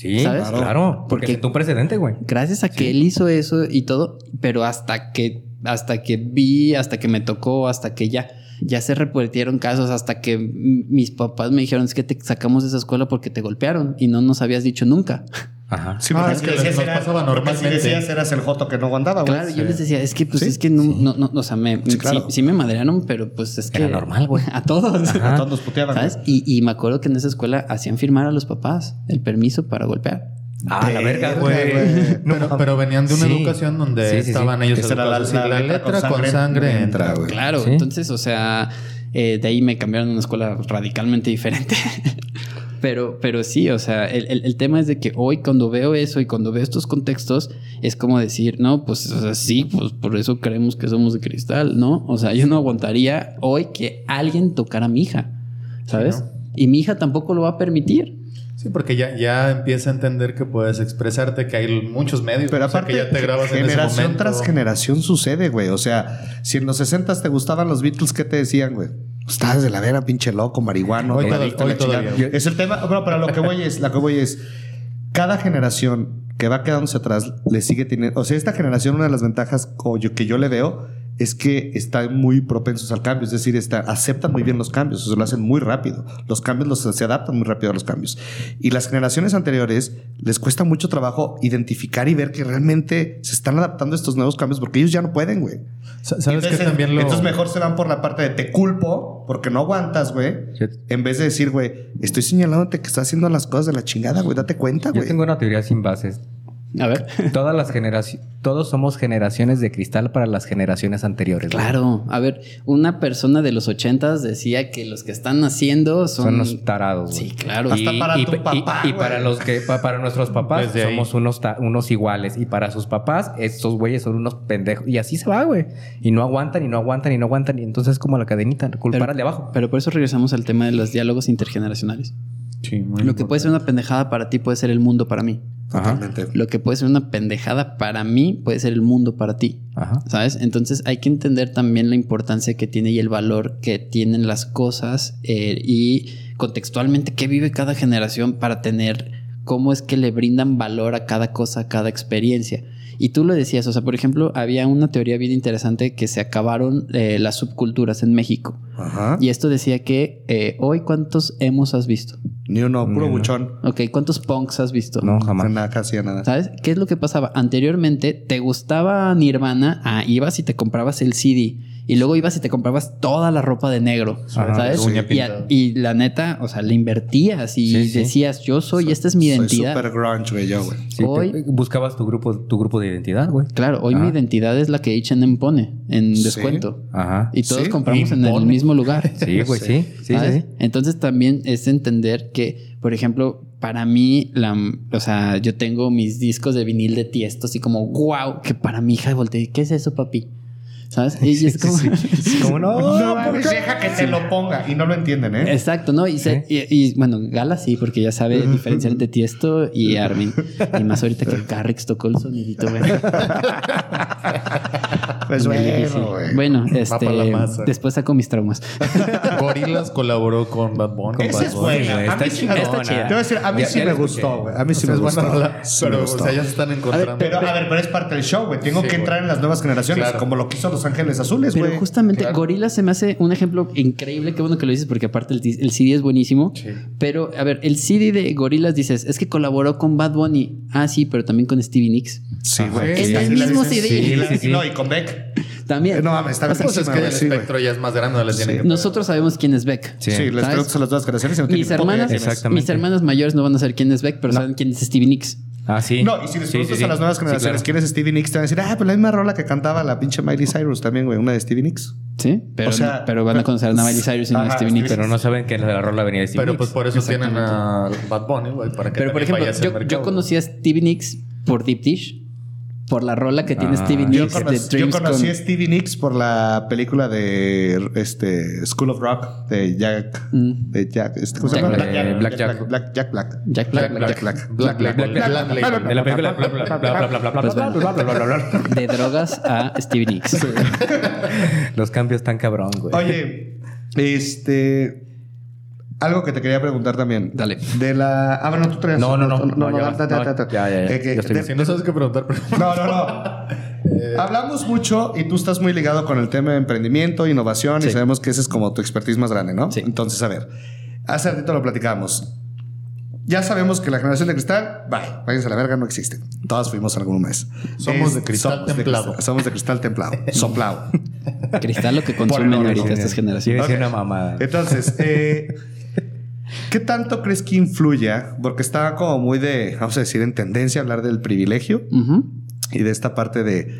Sí, ¿Sabes? claro. Porque Porque- sentó un precedente, güey. Gracias a que él hizo eso y todo, pero hasta que, hasta que vi, hasta que me tocó, hasta que ya, ya se reportieron casos, hasta que mis papás me dijeron es que te sacamos de esa escuela porque te golpearon y no nos habías dicho nunca. Ajá. Sí, Ah, porque es si que decías nos era- pasaba normalmente. Si decías eras el joto que no aguantaba, güey. Claro, yo les decía, es que pues Sí, es que no, no, no, o sea, me, Sí, claro. sí, sí me madrearon, pero pues es que Era normal, güey. A todos. A todos nos puteaban. ¿Sabes? Y, y me acuerdo que en esa escuela hacían firmar a los papás el permiso para golpear. Ah, la verga, güey. No pero, pero venían de una Sí. educación donde Sí, sí, sí. estaban ellos era la- la la, letra con sangre, entra, güey. Claro, Sí. entonces, o sea, eh, de ahí me cambiaron a una escuela radicalmente diferente. pero, pero sí, o sea, el, el- el tema es de que hoy cuando veo eso y cuando veo estos contextos, es como decir, no, pues o sea, sí, pues por eso creemos que somos de cristal, ¿no? O sea, yo no aguantaría hoy que alguien tocara a mi hija, ¿sabes? Sí, ¿no? Y mi hija tampoco lo va a permitir. Sí, porque ya, ya empieza a entender que puedes expresarte, que hay muchos medios. Pero o sea, aparte, que ya te grabas en ese generación momento. tras generación sucede, güey. O sea, si en los 60 te gustaban los Beatles, ¿qué te decían, güey? Estás de la vera, pinche loco, marihuano, Hoy la. Es el tema, bueno, pero lo que voy es, lo que voy es, cada generación que va quedándose atrás le sigue teniendo, o sea, esta generación, una de las ventajas que yo le veo es que están muy propensos al cambio, es decir, está, aceptan muy bien los cambios, o sea, lo hacen muy rápido. Los cambios los, se adaptan muy rápido a los cambios. Y las generaciones anteriores les cuesta mucho trabajo identificar y ver que realmente se están adaptando a estos nuevos cambios porque ellos ya no pueden, güey. Sa- ¿Sabes entonces, que también lo... entonces mejor se van por la parte de te culpo porque no aguantas, güey. Yo- En vez de decir, güey, estoy señalándote que estás haciendo las cosas de la chingada, güey. Date cuenta, Yo güey. tengo una teoría sin bases. A ver. Todas las generaciones, todos somos generaciones de cristal para las generaciones anteriores. Claro, a ver, una persona de los ochentas decía que los que están haciendo son... Son unos tarados. Sí, claro. Hasta para tu y- papá, y güey. para los que pa- para nuestros papás Desde ahí. somos unos unos iguales y para sus papás estos güeyes son unos pendejos y así se va, güey. Y no aguantan y no aguantan y no aguantan y entonces es como la cadenita, culpar Pero- al de abajo. Pero por eso regresamos al tema de los diálogos intergeneracionales. Sí, muy Lo que puede ser una pendejada para ti puede ser el mundo para mí. Totalmente. Lo que puede ser una pendejada para mí puede ser el mundo para ti. Ajá. ¿Sabes? Entonces hay que entender también la importancia que tiene y el valor que tienen las cosas eh, y contextualmente qué vive cada generación para tener cómo es que le brindan valor a cada cosa, a cada experiencia. Y tú lo decías, o sea, por ejemplo, había una teoría bien interesante que se acabaron eh, las subculturas en México. Ajá. Y esto decía que eh, hoy cuántos hemos has visto. Ni uno, puro Ni uno. buchón. Ok, ¿cuántos punks has visto? No, jamás. Nada, casi nada. ¿Sabes? ¿Qué es lo que pasaba? Anteriormente te gustaba Nirvana, ah, ibas y te comprabas el CD y luego ibas y te comprabas toda la ropa de negro, Ajá, ¿sabes? uña Y, pintada. y la neta, o sea, le invertías y Sí, sí. decías, yo soy, esta es mi Soy identidad. super grunge, güey, yo, güey. Sí, Hoy- te- buscabas tu grupo tu grupo de identidad, güey. Claro, hoy mi identidad es la que H&M pone en Sí. descuento. Ajá. Y todos Sí, compramos en el mismo lugar. Sí, güey, sí. Sí, sí. Entonces también es entender que, por ejemplo, para mí, la, o sea, yo tengo mis discos de vinil de tiesto, así como, wow, que para mi hija volteé, ¿qué es eso, papi? ¿Sabes? Y es como... ¿Cómo no? No, mames, deja que te lo ponga. Y no lo entienden, ¿eh? Exacto, ¿no? Y, se- y, y, bueno, Gala sí, porque ya sabe diferenciar entre Tiesto y Armin. Y más ahorita que Carrix tocó el sonidito, güey. Pues Ándale, bueno. Bueno, este, después saco mis traumas. Gorilas colaboró con Bad Bunny. Esa Bad es buena. A Está mí sí chingona. me gustó. Te voy a decir, a mí Ya- sí ya me gustó, güey. A mí sí me es gustó. buena Sí pero o gustó. sea, ya se están encontrando. Pero, a ver, pero es parte del show, güey. Tengo Sí, que entrar en las nuevas generaciones, Claro. como lo que hizo Los Ángeles Azules, Pero güey. justamente Claro. Gorila se me hace un ejemplo increíble. Qué bueno que lo dices porque aparte el, el CD es buenísimo. Sí. Pero, a ver, el CD de Gorilas dices, es que colaboró con Bad Bunny. Ah, sí, pero también con Stevie Nicks. Sí, güey. En Sí, el mismo. CD. Sí, la- Sí, sí. No, y con Beck. También. No mames, está Pues es bellísima, que güey. el Sí, güey. espectro ya es más grande, no les tiene que Nosotros sabemos quién es Beck. Sí. Sí, les preguntas a las nuevas generaciones. y no Mis hermanas, mis hermanas mayores no van a saber quién es Beck, pero saben quién es Stevie Nicks. Ah, sí. No, y si les Sí, preguntas sí, a las sí. nuevas Sí, generaciones claro. quién es Stevie Nicks, te van a decir, ah, pues la misma rola que cantaba la pinche Miley Cyrus también, güey, una de Stevie Nicks. Sí, pero, O sea, no- pero van a conocer a Miley Cyrus y no a Stevie Nicks. Pero no saben que la rola venía de Stevie Pero Nicks. pues por eso tienen a Bad Bunny, güey, para que Pero por ejemplo, yo conocí a Stevie Nicks por Deep Dish, por la rola que tiene Stevie Nicks. Yo, conocí, yo conocí a Stevie Nicks por la película de este, School of Rock de Jack. Mm. De Jack, este, ¿cómo se llama? Black, Jack. Black, Jack Black. Jack Black. Jack Black. Black Black. De. De drogas a Stevie Nicks. Los cambios están cabrón, güey. Oye, este. Algo que te quería preguntar también. Dale. De la. Ah, bueno, tú traes. No, no, no. No, no, No, ya. Ya. Eh, de- Si no sabes qué preguntar, pero... No, no, no. Hablamos mucho y tú estás muy ligado con el tema de emprendimiento, innovación y Sí. sabemos que ese es como tu expertise más grande, ¿no? Sí. Entonces, a ver, hace ratito lo platicamos. Ya sabemos que la generación de cristal, bye, váyanse a la verga, no existe. Todos fuimos algún mes. Somos de cristal somos de templado. cristal- somos de cristal templado, soplado. Cristal lo que consumen ahorita estas generaciones. decir Ok. una mamada. Entonces, eh, ¿qué tanto crees que influya? Porque está como muy de, vamos a decir, en tendencia a hablar del privilegio y de esta parte de,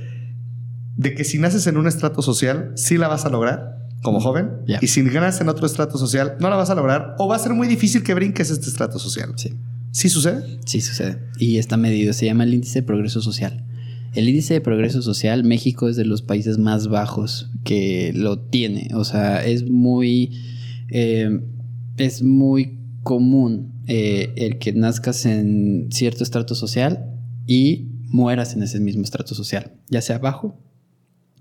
de que si naces en un estrato social, sí la vas a lograr como joven. Y si ganas en otro estrato social, no la vas a lograr o va a ser muy difícil que brinques este estrato social. Sí. ¿Sí sucede? Sí, sucede. Y está medido. Se llama el índice de progreso social. El índice de progreso social, México es de los países más bajos que lo tiene. O sea, es muy. eh, es muy común eh, el que nazcas en cierto estrato social y mueras en ese mismo estrato social, ya sea bajo,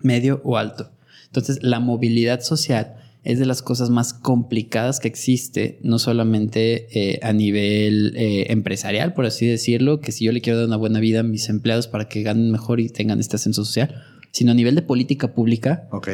medio o alto. Entonces, la movilidad social es de las cosas más complicadas que existe, no solamente eh, a nivel eh, empresarial, por así decirlo, que si yo le quiero dar una buena vida a mis empleados para que ganen mejor y tengan este ascenso social, sino a nivel de política pública. Ok.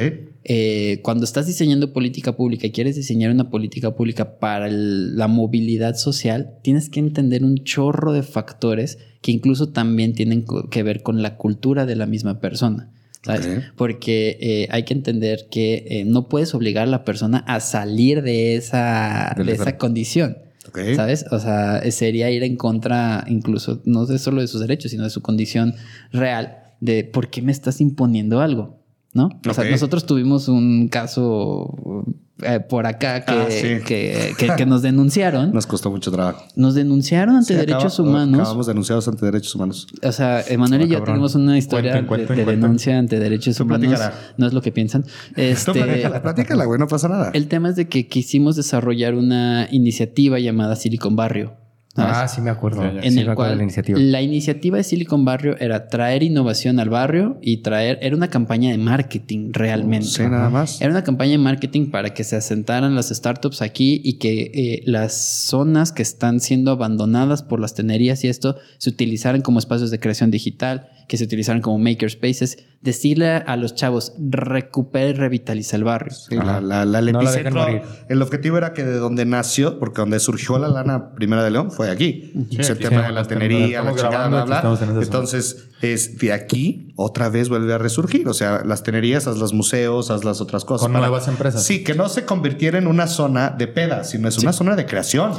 Eh, cuando estás diseñando política pública y quieres diseñar una política pública para el- la movilidad social, tienes que entender un chorro de factores que incluso también tienen que ver con la cultura de la misma persona. ¿sabes? Porque eh, hay que entender que eh, no puedes obligar a la persona a salir de esa, de esa condición. Ok. ¿Sabes? O sea, sería ir en contra incluso, no de solo de sus derechos, sino de su condición real de por qué me estás imponiendo algo, ¿no? O sea, nosotros tuvimos un caso eh, por acá que, Ah, sí. que, que- que nos denunciaron. Nos costó mucho trabajo. Nos denunciaron ante Sí, derechos acaba- humanos. Acabamos denunciados ante derechos humanos. O sea, Emanuel y yo cabrón. tenemos una historia Cuenten, de- cuenten, de, cuenten. denuncia ante derechos Tú humanos. No es lo que piensan. Tú Este, platícala, platícala, güey, no pasa nada. el tema es de que quisimos desarrollar una iniciativa llamada Silicon Barrio. ¿Sabes? Ah, sí me acuerdo. Ya, ya. en Sí el me acuerdo cual de la iniciativa. la iniciativa de Silicon Barrio era traer innovación al barrio y traer, era una campaña de marketing realmente. Sí, nada más. Era una campaña de marketing para que se asentaran las startups aquí y que eh, las zonas que están siendo abandonadas por las tenerías y esto se utilizaran como espacios de creación digital, que se utilizaran como makerspaces. Decirle a los chavos, recupera y revitaliza el barrio. Sí, la, la- la- el No la dejen epicentro, morir. el objetivo era que de donde nació, porque donde surgió la lana primera de León fue aquí. Sí, tema sí, de la tenería, la chingada, bla, bla. en. Entonces, es de aquí otra vez vuelve a resurgir. O sea, las tenerías, haz los museos, haz las otras cosas. Con nuevas empresas. Sí, que no se convirtiera en una zona de peda, sino es una zona de creación.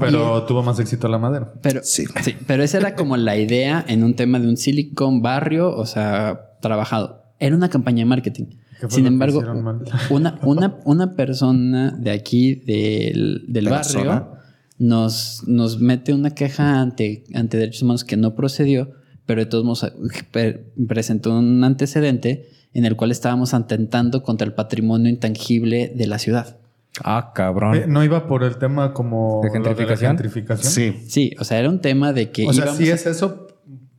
Pero tuvo más éxito la madera. Pero Sí. sí. pero esa era como la idea en un tema de un Silicon Barrio, o sea, trabajado. Era una campaña de marketing. ¿Qué fue Sin embargo, una, una, una persona de aquí del, del barrio nos, nos mete una queja ante, ante derechos humanos que no procedió, pero de todos modos eh, pre- presentó un antecedente en el cual estábamos atentando contra el patrimonio intangible de la ciudad. Ah, cabrón. Eh, ¿No iba por el tema como ¿De la gentrificación? gentrificación? Sí. Sí, o sea, era un tema de que O sea, íbamos sí a- es eso,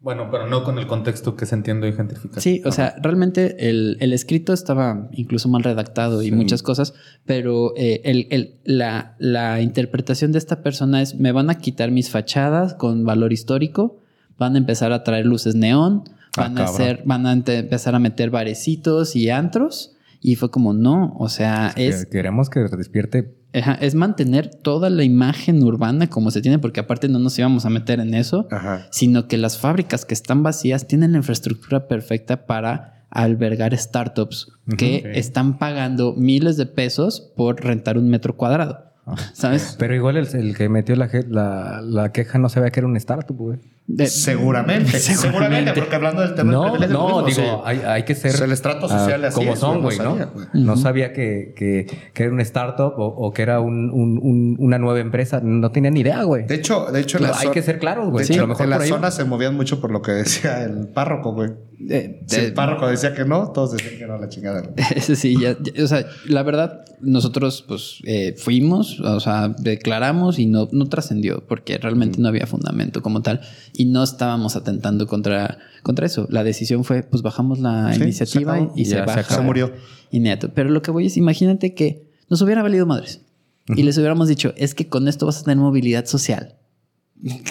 Bueno, pero no con el contexto que se entiende de gentrificación. Sí, o sea, realmente el, el escrito estaba incluso mal redactado y muchas cosas, pero eh, el, el- la, la interpretación de esta persona es, me van a quitar mis fachadas con valor histórico, van a empezar a traer luces neón, Ah, van a hacer, van a empezar a meter barecitos y antros. Y fue como, no, o sea, es, Que- Queremos que despierte. Ajá, es mantener toda la imagen urbana como se tiene, porque aparte no nos íbamos a meter en eso Ajá. sino que las fábricas que están vacías tienen la infraestructura perfecta para albergar startups que están pagando miles de pesos por rentar un metro cuadrado. ¿Sabes? Pero igual el, el que metió la, je- la, la queja no sabía que era un startup, güey. De- Seguramente, seguramente, porque hablando del tema No, del no, mismo, digo, sí. hay, hay que ser O sea, el estrato social ah, así como es, son, güey, no ¿no? sabía. No sabía que, que, que era un startup o, o que era un, un- un- una nueva empresa. No tenía ni idea, güey. De hecho, de hecho, hay que ser claros, güey. Sí, en la ahí- zona se movían mucho por lo que decía el párroco, güey. de- Si el párroco decía que no, todos decían que no, la chingada. Ese sí, ya, ya- o sea, la verdad, nosotros pues eh, fuimos, o sea, declaramos y no, no trascendió porque realmente no había fundamento como tal y no estábamos atentando contra, contra eso. La decisión fue, pues bajamos la Sí, iniciativa se y, se baja. Se murió. Inmediato. Pero lo que voy es, imagínate que nos hubiera valido madres y les hubiéramos dicho, es que con esto vas a tener movilidad social.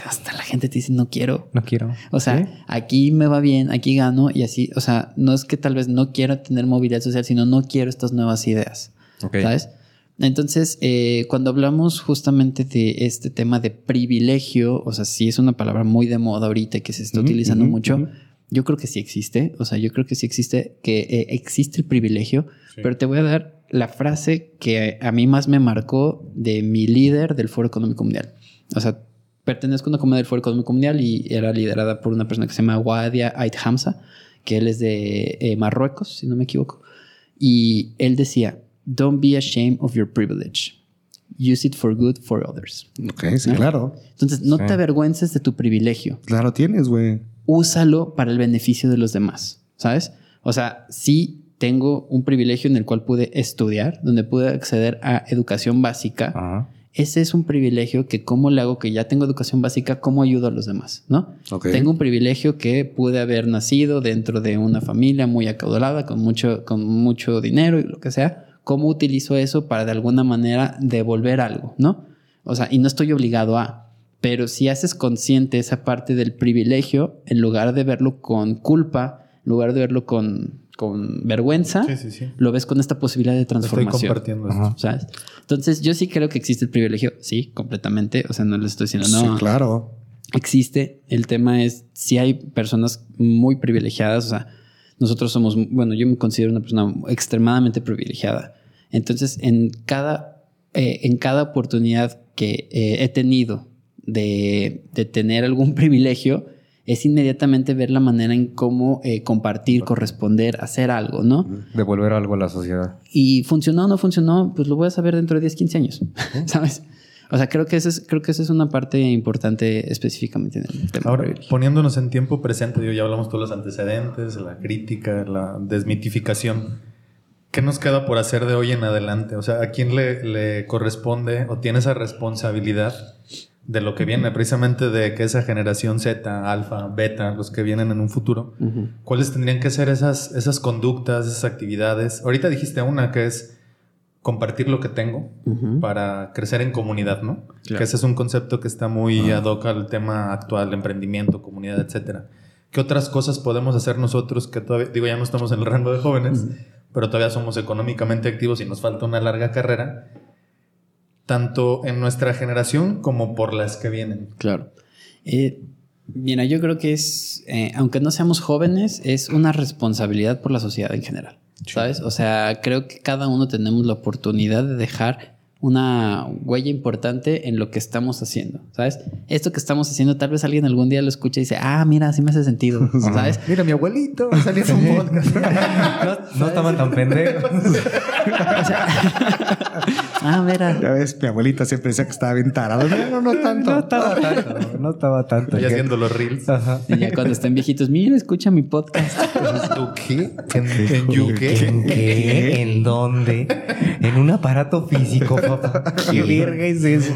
Hasta la gente te dice, no quiero. No quiero. O sea, aquí me va bien, aquí gano y así. O sea, no es que tal vez no quiera tener movilidad social, sino no quiero estas nuevas ideas. Ok. ¿Sabes? Entonces, eh, cuando hablamos justamente de este tema de privilegio, o sea, sí es una palabra muy de moda ahorita y que se está utilizando mucho. Yo creo que sí existe. O sea, yo creo que sí existe, que eh, existe el privilegio, pero te voy a dar la frase que a mí más me marcó de mi líder del Foro Económico Mundial. O sea, pertenezco a una comunidad del Foro Económico Mundial y era liderada por una persona que se llama Wadia Ait Hamza, que él es de eh, Marruecos, si no me equivoco. Y él decía, don't be ashamed of your privilege. Use it for good for others. Ok, sí, claro. Entonces, no Sí. te avergüences de tu privilegio Claro tienes, güey. úsalo para el beneficio de los demás, ¿sabes? O sea, sí tengo un privilegio en el cual pude estudiar, donde pude acceder a educación básica. Ajá. Ese es un privilegio que cómo le hago que ya tengo educación básica, cómo ayudo a los demás, ¿no? Tengo un privilegio que pude haber nacido dentro de una familia muy acaudalada, con mucho, con mucho dinero y lo que sea. ¿Cómo utilizo eso para de alguna manera devolver algo, no? O sea, y no estoy obligado a. Pero si haces consciente esa parte del privilegio, en lugar de verlo con culpa, en lugar de verlo con, con vergüenza, Sí, sí, sí. lo ves con esta posibilidad de Estoy transformación. compartiendo esto. Entonces, yo sí creo que existe el privilegio. Sí, completamente. O sea, no le estoy diciendo no. Sí, claro. Existe. El tema es si hay personas muy privilegiadas. O sea, nosotros somos, bueno, yo me considero una persona extremadamente privilegiada. Entonces, en cada, eh, en cada oportunidad que eh, he tenido de, de tener algún privilegio, es inmediatamente ver la manera en cómo eh, compartir, corresponder, hacer algo, ¿no? Devolver algo a la sociedad. Y funcionó o no funcionó, pues lo voy a saber dentro de 10, 15 años, ¿sabes? O sea, creo que, esa es, creo que esa es una parte importante específicamente en el tema. Ahora, poniéndonos en tiempo presente, digo, ya hablamos todos los antecedentes, la crítica, la desmitificación. ¿Qué nos queda por hacer de hoy en adelante? O sea, ¿a quién le, le corresponde o tiene esa responsabilidad de lo que viene? Precisamente de que esa generación Z, alfa, beta, los que vienen en un futuro, Ujú. ¿cuáles tendrían que ser esas, esas conductas, esas actividades? Ahorita dijiste una que es compartir lo que tengo para crecer en comunidad, ¿no? Claro. Que ese es un concepto que está muy ad hoc al tema actual, emprendimiento, comunidad, etcétera. ¿Qué otras cosas podemos hacer nosotros que todavía, digo, ya no estamos en el rango de jóvenes, pero todavía somos económicamente activos y nos falta una larga carrera, tanto en nuestra generación como por las que vienen? Claro. Eh, mira, yo creo que es, eh, aunque no seamos jóvenes, es una responsabilidad por la sociedad en general. ¿Sabes? O sea, creo que cada uno tenemos la oportunidad de dejar una huella importante en lo que estamos haciendo, ¿sabes? Esto que estamos haciendo, tal vez alguien algún día lo escucha y dice, ah, mira, así me hace sentido, ¿sabes? Mira, mi abuelito salía en un podcast. no, no estaban tan pendejos. O sea, ah, mira, Ya ves, mi abuelita siempre decía que estaba bien tarado. No, no, no tanto. No estaba tanto. No estaba tanto. ¿Qué? haciendo los reels. Ajá. y ya cuando estén viejitos, mira, escucha mi podcast. ¿Tú qué? ¿En, en qué? ¿En qué? ¿En dónde? En un aparato físico, papá. ¿Qué verga es eso?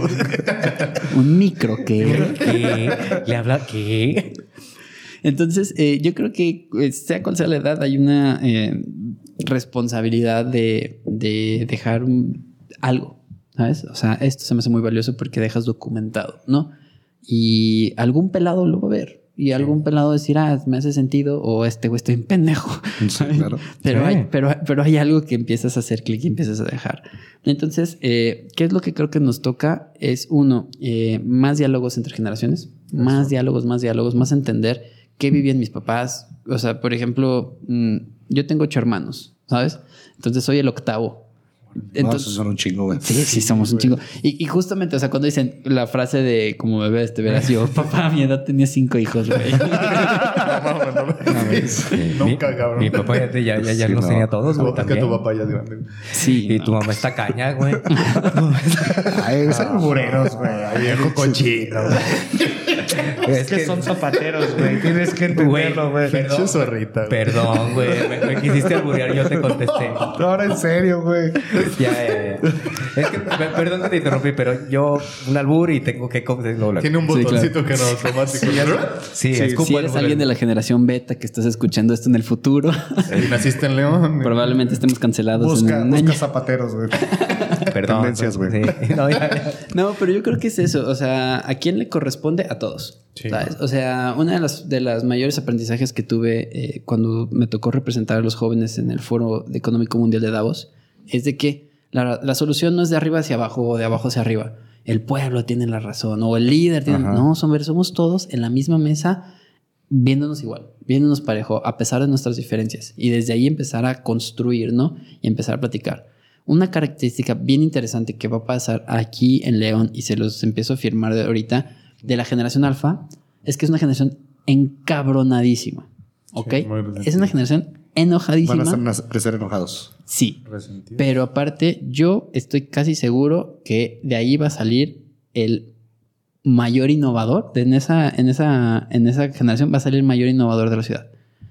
Un micro que... ¿Qué? ¿Le habla qué? Entonces, eh, yo creo que eh, sea cual sea la edad, hay una eh, responsabilidad de, de dejar un- algo, ¿sabes? O sea, esto se me hace muy valioso porque dejas documentado, ¿no? Y algún pelado lo va a ver. Y algún pelado decir, ah, me hace sentido, o este güey estoy en pendejo. Sí, claro. Pero, Sí. hay, pero, pero hay algo que empiezas a hacer clic y empiezas a dejar. Entonces, eh, ¿qué es lo que creo que nos toca? Es uno, eh, más diálogos entre generaciones, más diálogos, más diálogos, más entender qué vivían mis papás. O sea, por ejemplo, mm, yo tengo ocho hermanos, ¿sabes? Entonces soy el octavo. Entonces, son un chingo, güey. Sí, sí, somos un chingo. Y, y justamente, o sea, cuando dicen la frase de como bebé, te verás yo, papá, a mi edad tenía cinco hijos, güey. Nunca, mi, cabrón. Mi papá ya, ya, ya, ya Sí, los no. tenía todos, güey, Es que también. tu papá ya es grande. Sí. Y no. tu mamá está caña, güey. Ay, son bureros, güey. Ay, viejo cochino. Es que son zapateros, güey. Tienes que entenderlo, güey. Pinche zorrita. güey. Perdón, güey. Me, me quisiste alburear, yo te contesté. No, ahora en serio, güey. Ya, ya, ya. Es que, pe- perdón que te interrumpí, pero yo un albur y tengo que... Tiene un Sí, botoncito que no automático. Sí, Sí, es como Si eres alguien de la generación beta que estás escuchando esto en el futuro, Y naciste en León. probablemente estemos cancelados Busca, en un busca año. zapateros, güey. Perdón. Tendencias, güey. Sí. No, pero yo creo que es eso. O sea, ¿a quién le corresponde? A todos. Sí. ¿sabes? O sea, una de las, de las mayores aprendizajes que tuve eh, cuando me tocó representar a los jóvenes en el Foro Económico Mundial de Davos es de que la, la solución no es de arriba hacia abajo o de abajo hacia arriba. El pueblo tiene la razón o el líder tiene... Ajá. No, somos, somos todos en la misma mesa viéndonos igual, viéndonos parejo, a pesar de nuestras diferencias. Y desde ahí empezar a construir, ¿no? Y empezar a platicar. Una característica bien interesante que va a pasar aquí en León, y se los empiezo a firmar de ahorita, de la generación alfa, es que es una generación encabronadísima. ¿Ok? Sí, es una generación Van enojadísima. a ser enojados. Sí. Pero aparte, yo estoy casi seguro que de ahí va a salir el mayor innovador. De en, esa, en, esa, en esa generación va a salir el mayor innovador de la ciudad.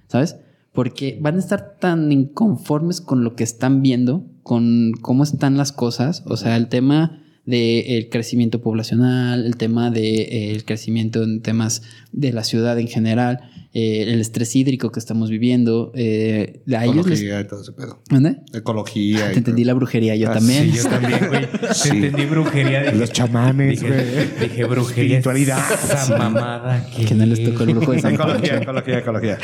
¿Sabes? Porque van a estar tan inconformes con lo que están viendo, con cómo están las cosas. O sea, el tema del crecimiento poblacional, el tema del crecimiento en temas de la ciudad en general, eh, el estrés hídrico que estamos viviendo. eh, a ellos les... Ecología y todo ese pedo. ¿Mande? Ecología. Te entendí la brujería, yo Ah, también. Sí, yo también, güey. Sí. Entendí brujería. Dije, Los chamanes, dije, güey. dije brujería. Espiritualidad. Esa mamada que... Que no les tocó el brujo de San Ecología, Pancho. ecología, ecología.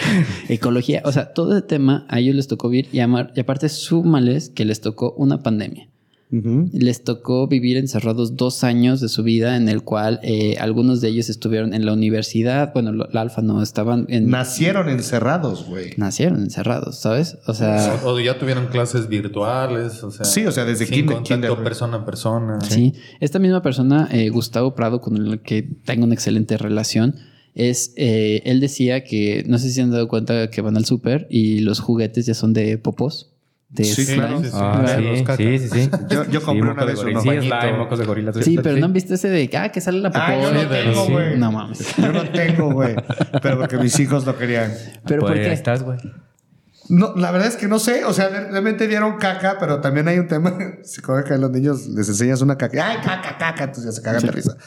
Ecología, o sea, todo el tema a ellos les tocó vivir y, amar, y aparte súmales que les tocó una pandemia. Les tocó vivir encerrados dos años de su vida en el cual eh, algunos de ellos estuvieron en la universidad, bueno, la alfa no, estaban en... Nacieron encerrados, güey. nacieron encerrados, ¿sabes? O sea... O ya tuvieron clases virtuales, o sea. Sí, o sea, desde sin kinder- contacto kinder. persona a persona. Sí, esta misma persona, eh, Gustavo Prado, con el que tengo una excelente relación, es, eh, él decía que, no sé si se han dado cuenta que van al súper y los juguetes ya son de popos, de Sí, slime. claro. Sí, sí, Ah, sí, sí, sí, sí, sí. Yo, yo compré Sí, una de gorila. Sí, slime, mocos de gorila. Sí, pero no han visto ese de, ah, que sale la popó. Ah, yo no güey? tengo, Sí. güey. No mames. Yo no tengo, güey. Pero porque mis hijos lo querían. Pero ¿por Pues, qué? estás, güey? No, la verdad es que no sé. O sea, realmente dieron caca, pero también hay un tema. Si como que a los niños les enseñas una caca. ¡Ay, caca, caca! Entonces ya se cagan de risa.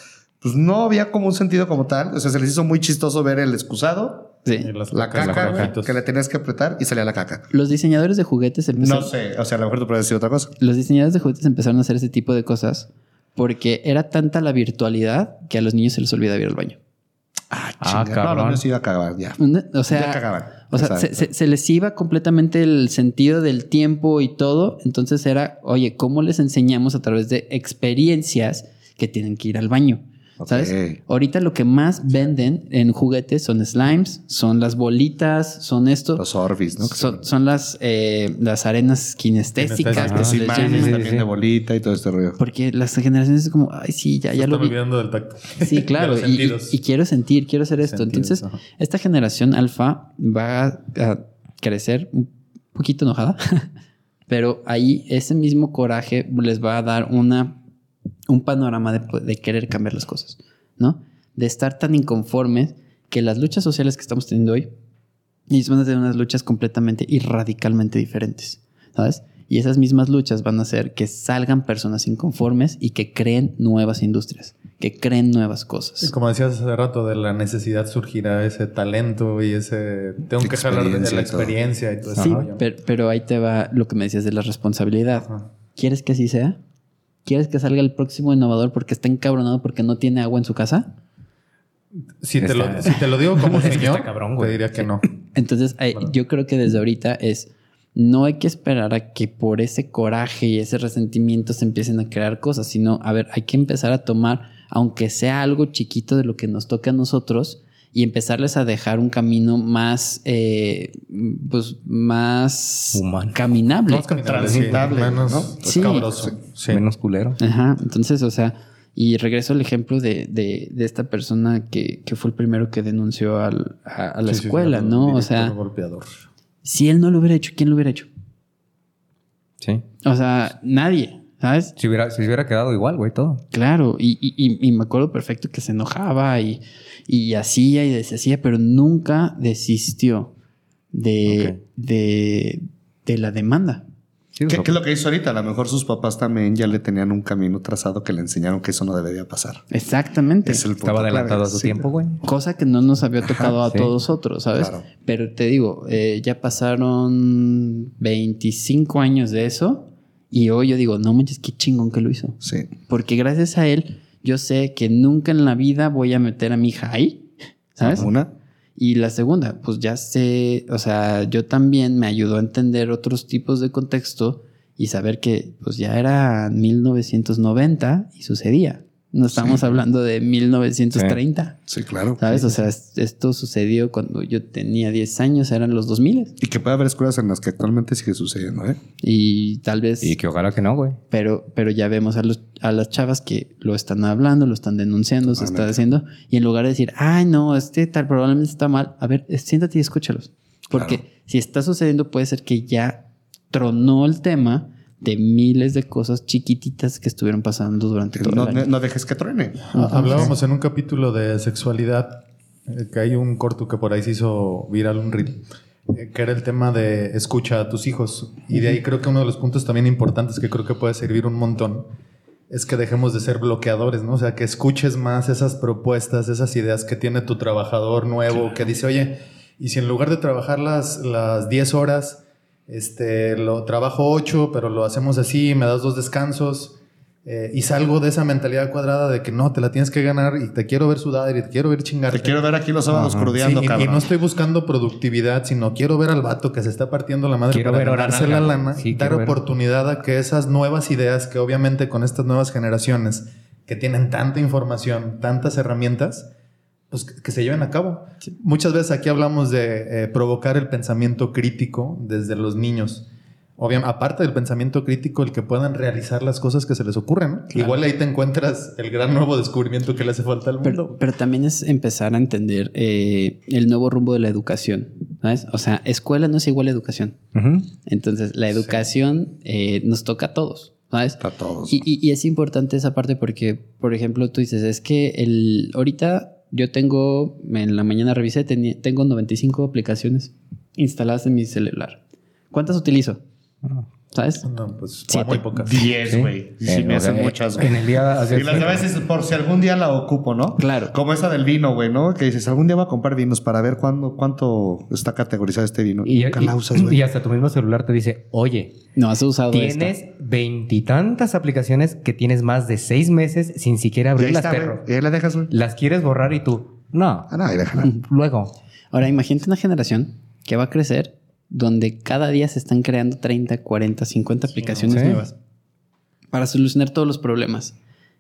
Pues no había como un sentido como tal. O sea, se les hizo muy chistoso ver el excusado, Sí. Las la caca, que le tenías que apretar y salía la caca. Los diseñadores de juguetes empezaron, No sé. O sea, a lo mejor tú puedes decir otra cosa. los diseñadores de juguetes empezaron a hacer ese tipo de cosas porque era tanta la virtualidad que a los niños se les olvidaba ir al baño. Ah, Ah, chinga. No, los míos iba a cagar ya. O sea, ya cagaban. O sea, se, se- se les iba completamente el sentido del tiempo y todo. Entonces era, oye, ¿cómo les enseñamos a través de experiencias que tienen que ir al baño? ¿Sabes? Ahorita lo que más venden en juguetes son slimes, son las bolitas, son esto. Los Orbis, ¿no? Son, son las, eh, las arenas kinestésicas. Llama. sí, también sí. de bolita y todo este rollo. Porque las generaciones es como, ay, sí, ya, Se ya lo vi. olvidando del tacto. Sí, claro. Y, y- sentidos. y quiero sentir, quiero hacer esto. Sentidos, Entonces, ajá. esta generación alfa va a crecer un poquito enojada, pero ahí ese mismo coraje les va a dar una, un panorama de, de querer cambiar las cosas, ¿no? De estar tan inconformes que las luchas sociales que estamos teniendo hoy, van a tener unas luchas completamente y radicalmente diferentes, ¿sabes? Y esas mismas luchas van a hacer que salgan personas inconformes y que creen nuevas industrias, que creen nuevas Y cosas. como decías hace rato, de la necesidad surgirá ese talento y ese... Tengo que jalar de la y experiencia y todo eso. Sí, pero, pero ahí te va lo que me decías de la responsabilidad. ¿Quieres que así sea? ¿Quieres que salga el próximo innovador porque está encabronado porque no tiene agua en su casa? Si te, lo, Está- si te lo digo como señor, está cabrón, te diría que no. Entonces, Bueno. yo creo que desde ahorita es, no hay que esperar a que por ese coraje y ese resentimiento se empiecen a crear cosas, sino, a ver, hay que empezar a tomar, aunque sea algo chiquito de lo que nos toca a nosotros, y empezarles a dejar un camino más, eh, pues, más Humano. caminable. Más caminable, Transitable, sí, menos ¿no? Sí. escabroso. Sí. Menos culero. Ajá, entonces, o sea, y regreso al ejemplo de, de, de esta persona que, que fue el primero que denunció al- a, a la escuela, sí, ¿no? O sea, golpeador. si él no lo hubiera hecho, ¿quién lo hubiera hecho? Sí. O sea, nadie, ¿sabes? Si hubiera, si hubiera quedado igual, güey, todo. Claro, y- y- y me acuerdo perfecto que se enojaba y, y hacía y deshacía, pero nunca desistió de, de, de la demanda. Sí, ¿Qué, es lo que hizo ahorita? A lo mejor sus papás también ya le tenían un camino trazado que le enseñaron que eso no debería pasar. Exactamente. Es el Estaba clave, adelantado a su sí. tiempo, güey. Cosa que no nos había tocado a sí. todos otros, ¿sabes? Claro. Pero te digo, eh, ya pasaron 25 años de eso y hoy yo digo, no manches, qué chingón que lo hizo. Sí. Porque gracias a él, yo sé que nunca en la vida voy a meter a mi hija ahí, ¿sabes? Una. Y la segunda, pues ya sé, o sea, yo también me ayudó a entender otros tipos de contexto y saber que pues ya era 1990 y sucedía. No estamos hablando de 1930, Sí, claro. ¿sabes? O sea, es- esto sucedió cuando yo tenía 10 años, eran los 2000 Y que puede haber escuelas en las que actualmente sigue sucediendo, ¿eh? y tal vez... Y que ojalá que no, güey. Pero, pero ya vemos a, los, a las chavas que lo están hablando, lo están denunciando, se está haciendo. Y en lugar de decir, ay, no, este tal probablemente está mal, a ver, eh, siéntate y escúchalos. Porque Claro. si está sucediendo, puede ser que ya tronó el tema de miles de cosas chiquititas que estuvieron pasando durante todo No, el año. no dejes que truene. Ah, Hablábamos en un capítulo de sexualidad, eh, que hay un corto que por ahí se hizo viral, un reel, eh, que era el tema de escucha a tus hijos. Y de ahí creo que uno de los puntos también importantes que creo que puede servir un montón es que dejemos de ser bloqueadores, ¿no? O sea, que escuches más esas propuestas, esas ideas que tiene tu trabajador nuevo, que dice, oye, y si en lugar de trabajar las, las 10 horas, este, lo trabajo 8, pero lo hacemos así, me das dos descansos, eh, y salgo de esa mentalidad cuadrada de que no, te la tienes que ganar y te quiero ver sudar y te quiero ver chingarte. Te quiero ver aquí los sábados crudeando, Sí, y- y, cabrón. no estoy buscando productividad, sino quiero ver al vato que se está partiendo la madre Quiero para ver ganarse la lana Sí, y dar ver. oportunidad a que esas nuevas ideas, que obviamente con estas nuevas generaciones que tienen tanta información, tantas herramientas, pues que, se lleven a cabo. Muchas veces aquí hablamos de eh, provocar el pensamiento crítico desde los niños. Obviamente, aparte del pensamiento crítico, el que puedan realizar las cosas que se les ocurren. ¿no? Igual ahí te encuentras el gran nuevo descubrimiento que le hace falta al mundo. Pero, pero también es empezar a entender eh, el nuevo rumbo de la educación, ¿sabes? O sea, escuela no es igual a educación. Entonces, la educación eh, nos toca a todos, ¿sabes? A todos. Y, y- y es importante esa parte porque, por ejemplo, tú dices, es que el ahorita yo tengo, en la mañana revisé, tengo 95 aplicaciones instaladas en mi celular. ¿Cuántas utilizo? Ah. ¿Sabes? No, pues Siete. muy pocas. Diez, Sí. güey. Sí, Eh, me hacen muchas, güey. En el día... Y las de veces por si algún día la ocupo, ¿no? Claro. Como esa del vino, güey, ¿no? Que dices, algún día voy a comprar vinos para ver cuándo, cuánto está categorizado este vino. Y, Nunca y- la usas, güey. y hasta tu mismo celular te dice, oye, No, has usado tienes veintitantas aplicaciones que tienes más de seis meses sin siquiera Y abrirlas, perro. Y ahí la dejas, güey. Las quieres borrar y tú, no. Ah, no, ahí déjala. Luego. Ahora, imagínate una generación que va a crecer donde cada día se están creando 30, 40, 50 aplicaciones Sí. nuevas para solucionar todos los problemas.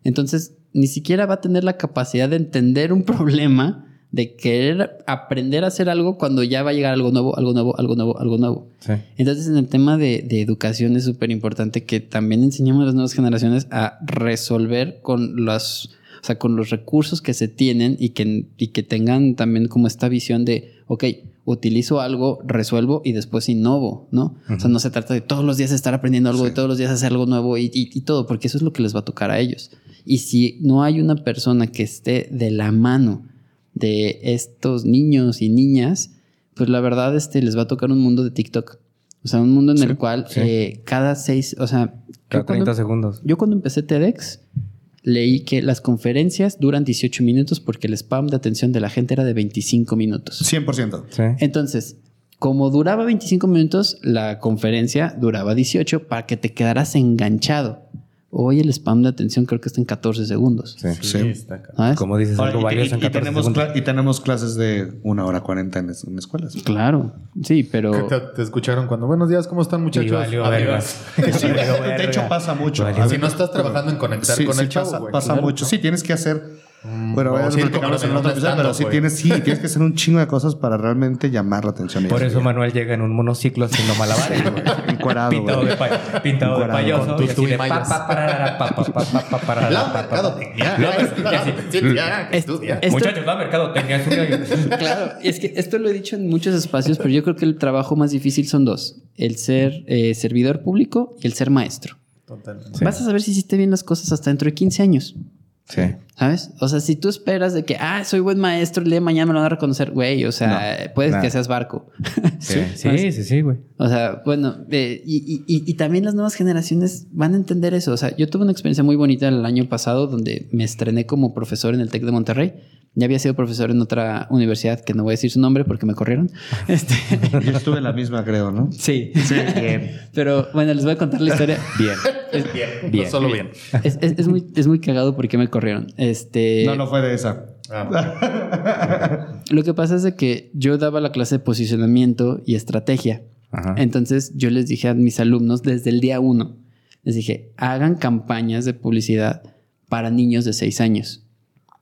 Entonces, ni siquiera va a tener la capacidad de entender un problema, de querer aprender a hacer algo cuando ya va a llegar algo nuevo, algo nuevo, algo nuevo, algo nuevo. Sí. Entonces, en el tema de, de educación es súper importante que también enseñemos a las nuevas generaciones a resolver con los, o sea, con los recursos que se tienen y que, y que tengan también como esta visión de, ok, utilizo algo, resuelvo y después innovo, ¿no? O sea, no se trata de todos los días estar aprendiendo algo, de todos los días hacer algo nuevo y, y- y todo, porque eso es lo que les va a tocar a ellos. Y si no hay una persona que esté de la mano de estos niños y niñas, pues la verdad este, les va a tocar un mundo de TikTok. O sea, un mundo en el cual sí. eh, cada seis, o sea, Cada yo cuando, 30 segundos. yo cuando empecé TEDx, leí que las conferencias duran 18 minutos porque el spam de atención de la gente era de 25 minutos. 100%. Sí. Entonces, como duraba 25 minutos, la conferencia duraba 18 para que te quedaras enganchado. Hoy el spam de atención creo que está en 14 segundos. Sí. Sí. está. Como dices, Ahora, algo y, valioso y- en y 14 tenemos segundos. y tenemos clases de una hora 40 en, en escuelas. Claro, sí, pero... ¿Qué Te, te escucharon cuando, buenos días, ¿cómo están muchachos? Valió Adiós. Sí, de, hecho pasa mucho. Valió Si no estás trabajando en conectar sí, con sí el chavo, pasa, güey. pasa Claro, mucho. ¿no? Sí, tienes que hacer. Mm, Bueno, o voy a circo, platicarlo pero en un episodio, pero sí tienes, sí, tienes que hacer un chingo de cosas para realmente llamar la atención. Por eso Manuel llega en un monociclo haciendo malabares, güey. Encuerado, Pintado güey. de, pa- pintado de payaso. con tu y Muchachos, la mercadotecnia es una... Claro, es que esto lo he dicho en muchos espacios, pero yo creo que el trabajo más difícil son dos: el ser eh, servidor público y el ser maestro. Totalmente. Vas a saber si hiciste bien las cosas hasta dentro de 15 años. Sí. ¿Sabes? O sea, si tú esperas de que, ah, soy buen maestro, el día de mañana me lo van a reconocer, güey, o sea, puedes nada. que seas barco. Sí, sí, sí, sí, güey. O sea, bueno, eh, y, y- y- y también las nuevas generaciones van a entender eso. O sea, yo tuve una experiencia muy bonita el año pasado donde me estrené como profesor en el TEC de Monterrey. Ya había sido profesor en otra universidad que no voy a decir su nombre porque me corrieron. Este, Yo estuve en la misma, creo, ¿no? sí. Pero bueno, les voy a contar la historia. Bien. Bien, Bien. no solo bien. Es, es- es muy, es muy cagado porque me corrieron. Este, No, no fue de esa. Ah, Lo que pasa es de que yo daba la clase de posicionamiento y estrategia. Ajá. Entonces yo les dije a mis alumnos desde el día uno, les dije, hagan campañas de publicidad para niños de 6 años.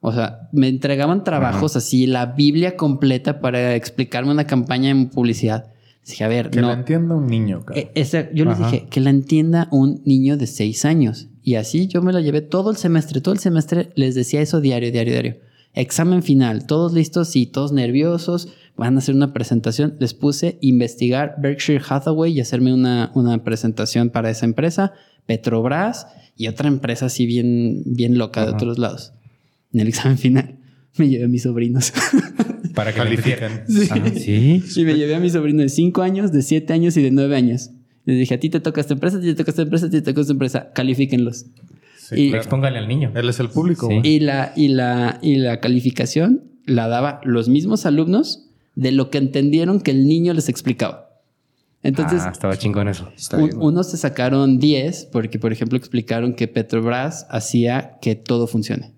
O sea, me entregaban trabajos así, la Biblia completa para explicarme una campaña en publicidad. Les dije, a ver, que no. la entienda un niño. Eh, esa- yo les Ajá. dije que la entienda un niño de 6 años. Y así yo me la llevé todo el semestre. Todo el semestre les decía eso diario, diario, diario. Examen final, todos listos, sí, todos nerviosos. Van a hacer una presentación. Les puse investigar Berkshire Hathaway y hacerme una, una presentación para esa empresa, Petrobras y otra empresa así bien, bien loca de otros lados. En el examen final me llevé a mis sobrinos. Para que califiquen. Sí. Y me llevé a mi sobrino de 5 años, de 7 años y de 9 años. Les dije, a ti te toca esta empresa, a ti te toca esta empresa, a ti te toca esta empresa. Califíquenlos. Sí, Y- claro. Expóngale al niño. Él es el público, Sí. Y la, y, la, y la calificación la daba los mismos alumnos de lo que entendieron que el niño les explicaba. Entonces, ah, estaba chingón eso. Un- unos se sacaron 10 porque, por ejemplo, explicaron que Petrobras hacía que todo funcione.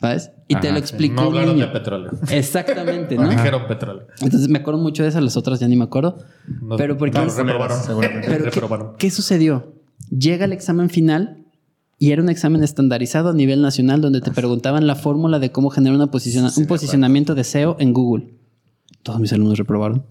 ¿Sabes? Y te Ajá. lo explicó No un hablaron niño. de petróleo. Exactamente, No ¿no? dijeron petróleo. Entonces me acuerdo mucho de esas, las otras ya ni me acuerdo. No- Pero porque- no, reprobaron. Seguramente. Pero ¿qué, reprobaron. qué sucedió? Llega el examen final y era un examen estandarizado a nivel nacional donde te preguntaban la fórmula de cómo generar una posiciona- un posicionamiento de SEO en Google. Todos mis alumnos reprobaron,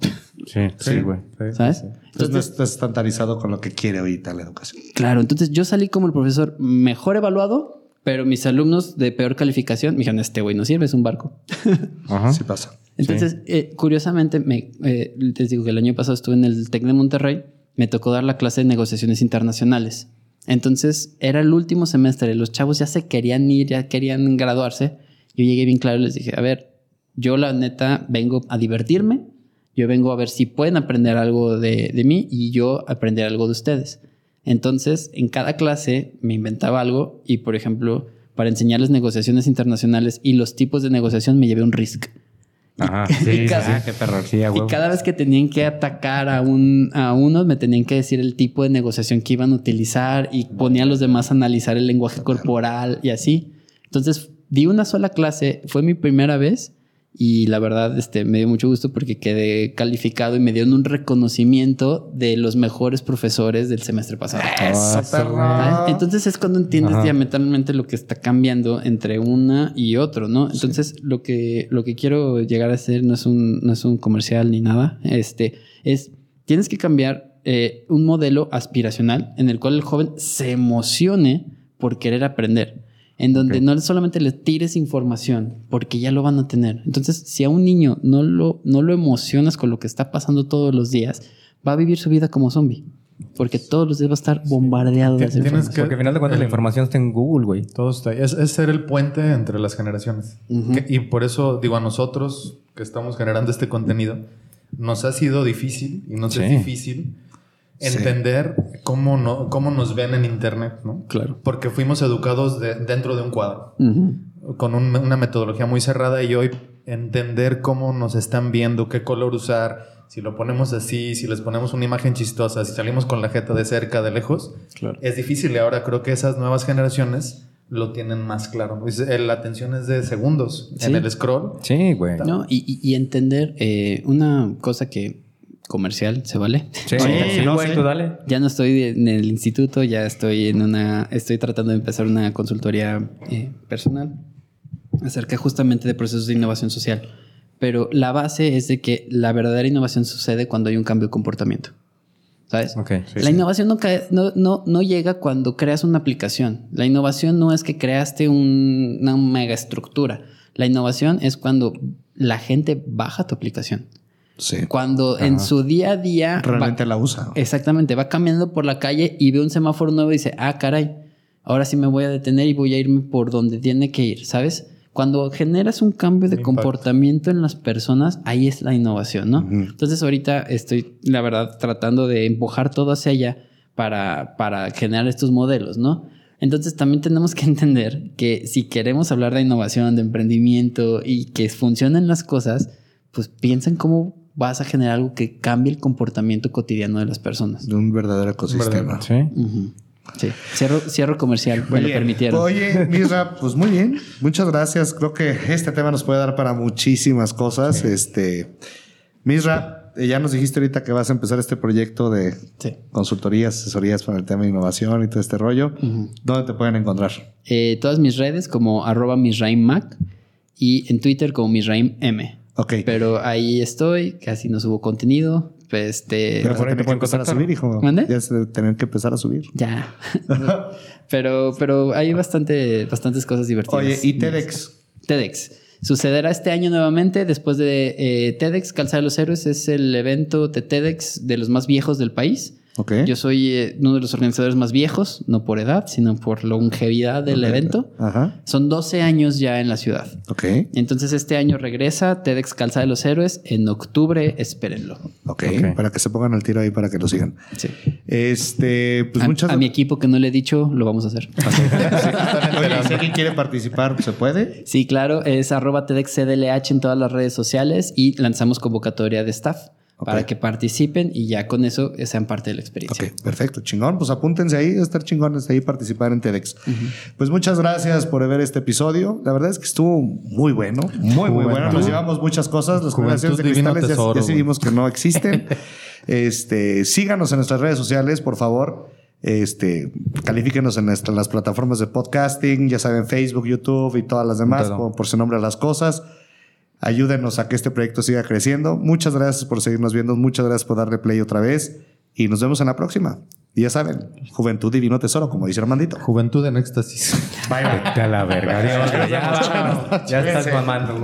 Sí, sí, güey. Sí, ¿sabes? sí. Entonces no está estandarizado con lo que quiere ahorita la educación. Claro, entonces yo salí como el profesor mejor evaluado, pero mis alumnos de peor calificación me dijeron, este güey no sirve, es un barco. Ajá. Sí pasa. Entonces, eh, curiosamente, me, eh, les digo que el año pasado estuve en el TEC de Monterrey, me tocó dar la clase de negociaciones internacionales. Entonces, era el último semestre, los chavos ya se querían ir, ya querían graduarse. Yo llegué bien claro y les dije, a ver, yo la neta vengo a divertirme, yo vengo a ver si pueden aprender algo de, de mí y yo aprender algo de ustedes. Entonces, en cada clase me inventaba algo y, por ejemplo, para enseñarles negociaciones internacionales y los tipos de negociación me llevé un RISC. Ajá. Sí, Y cada- sí, qué perro. Sí, a Y cada vez que tenían que atacar a, un, a uno, me tenían que decir el tipo de negociación que iban a utilizar y ponía a los demás a analizar el lenguaje corporal y así. Entonces, di una sola clase, fue mi primera vez y la verdad este, me dio mucho gusto porque quedé calificado y me dieron un reconocimiento de los mejores profesores del semestre pasado. Eso, perro. Ah, Entonces es cuando entiendes Ajá. diametralmente lo que está cambiando entre una y otro, ¿no? Entonces lo que lo que quiero llegar a hacer no es un no es un comercial ni nada, este es tienes que cambiar eh, un modelo aspiracional en el cual el joven se emocione por querer aprender. En donde Ok. no solamente le tires información, porque ya lo van a tener. Entonces, si a un niño no lo, no lo emocionas con lo que está pasando todos los días, va a vivir su vida como zombie. Porque todos los días va a estar bombardeado de esa Tienes información. que- Porque al final de cuentas la el- información está en Google, güey. Todo está ahí. Es, es ser el puente entre las generaciones. Ujú. Que- y por eso digo a nosotros que estamos generando este contenido, nos ha sido difícil y nos Sí. es difícil entender cómo, no, cómo nos ven en Internet, ¿no? Claro. Porque fuimos educados de- dentro de un cuadro, con un- una metodología muy cerrada y hoy entender cómo nos están viendo, qué color usar, si lo ponemos así, si les ponemos una imagen chistosa, si salimos con la jeta de cerca, de lejos, Claro. es difícil y ahora creo que esas nuevas generaciones lo tienen más claro. Eh, La atención es de segundos en el scroll. Sí, güey. No, y, y- y entender eh, una cosa que comercial se vale. Sí, Sí, sí, no güey, sé. tú dale. Ya no estoy en el instituto, ya estoy en una, estoy tratando de empezar una consultoría eh, personal acerca justamente de procesos de innovación social. Pero la base es de que la verdadera innovación sucede cuando hay un cambio de comportamiento. ¿Sabes? Ok. la innovación no, cae- no, no, no llega cuando creas una aplicación. La innovación no es que creaste un- una mega estructura. La innovación es cuando la gente baja tu aplicación. Sí. Cuando en su día a día... va- Realmente la usa. Exactamente, va caminando por la calle y ve un semáforo nuevo y dice, ah, caray, ahora sí me voy a detener y voy a irme por donde tiene que ir, ¿sabes? Cuando generas un cambio de impacto. comportamiento en las personas, ahí es la innovación, ¿no? Ujú. Entonces ahorita estoy, la verdad, tratando de empujar todo hacia allá para, para generar estos modelos, ¿no? Entonces también tenemos que entender que si queremos hablar de innovación, de emprendimiento y que funcionen las cosas, pues piensa en cómo vas a generar algo que cambie el comportamiento cotidiano de las personas. De un verdadero ecosistema. Sí. Sí. Cierro, cierro comercial, me lo permitieron. Oye, Misra, pues muy bien. Muchas gracias. Creo que este tema nos puede dar para muchísimas cosas. Este, Misra, eh, ya nos dijiste ahorita que vas a empezar este proyecto de Sí. consultorías, asesorías para el tema de innovación y todo este rollo. ¿Dónde te pueden encontrar? Eh, todas mis redes como arroba misraimmac y en Twitter como misraim.m. Ok. Pero ahí estoy, casi no subo contenido. Pues este. Pero por ahí tener te que pueden empezar a subir, hijo. ¿Mande? Ya se tener que empezar a subir. Ya. pero, pero hay bastante, bastantes cosas divertidas. Oye, y TEDx. TEDx. Sucederá este año nuevamente después de eh, TEDx. Calzada de los Héroes es el evento de TEDx de los más viejos del país. Yo soy eh, uno de los organizadores más viejos, no por edad, sino por longevidad del evento. Ajá. Son 12 años ya en la ciudad. Ok. Entonces este año regresa TEDx Calzada de los Héroes. En octubre, espérenlo. Ok. Ok. Para que se pongan al tiro ahí para que lo sigan. Sí. Este, pues a, muchas a mi equipo que no le he dicho, lo vamos a hacer. Oye, si alguien quiere participar, ¿se puede? Sí, claro, es arroba TEDxCDLH en todas las redes sociales y lanzamos convocatoria de staff Para que participen y ya con eso sean parte de la experiencia. Ok, perfecto, chingón. Pues apúntense ahí, a estar chingones ahí participar en TEDx. Pues muchas gracias por ver este episodio. La verdad es que estuvo muy bueno, muy, muy bueno. Nos llevamos muchas cosas. Las generaciones de cristales ya, tesoro, vimos que no existen. este, síganos en nuestras redes sociales, por favor. Este, califíquenos en nuestra- las plataformas de podcasting, ya saben, Facebook, YouTube y todas las demás, por, por su nombre a las cosas. Ayúdenos a que este proyecto siga creciendo. Muchas gracias por seguirnos viendo. Muchas gracias por darle play otra vez. Y nos vemos en la próxima. Y ya saben, juventud divino tesoro, como dice Armandito. Juventud en éxtasis. Bye, bye. Vete a la verga. Adiós, güey. Ya, vámonos. Ya estás mamando.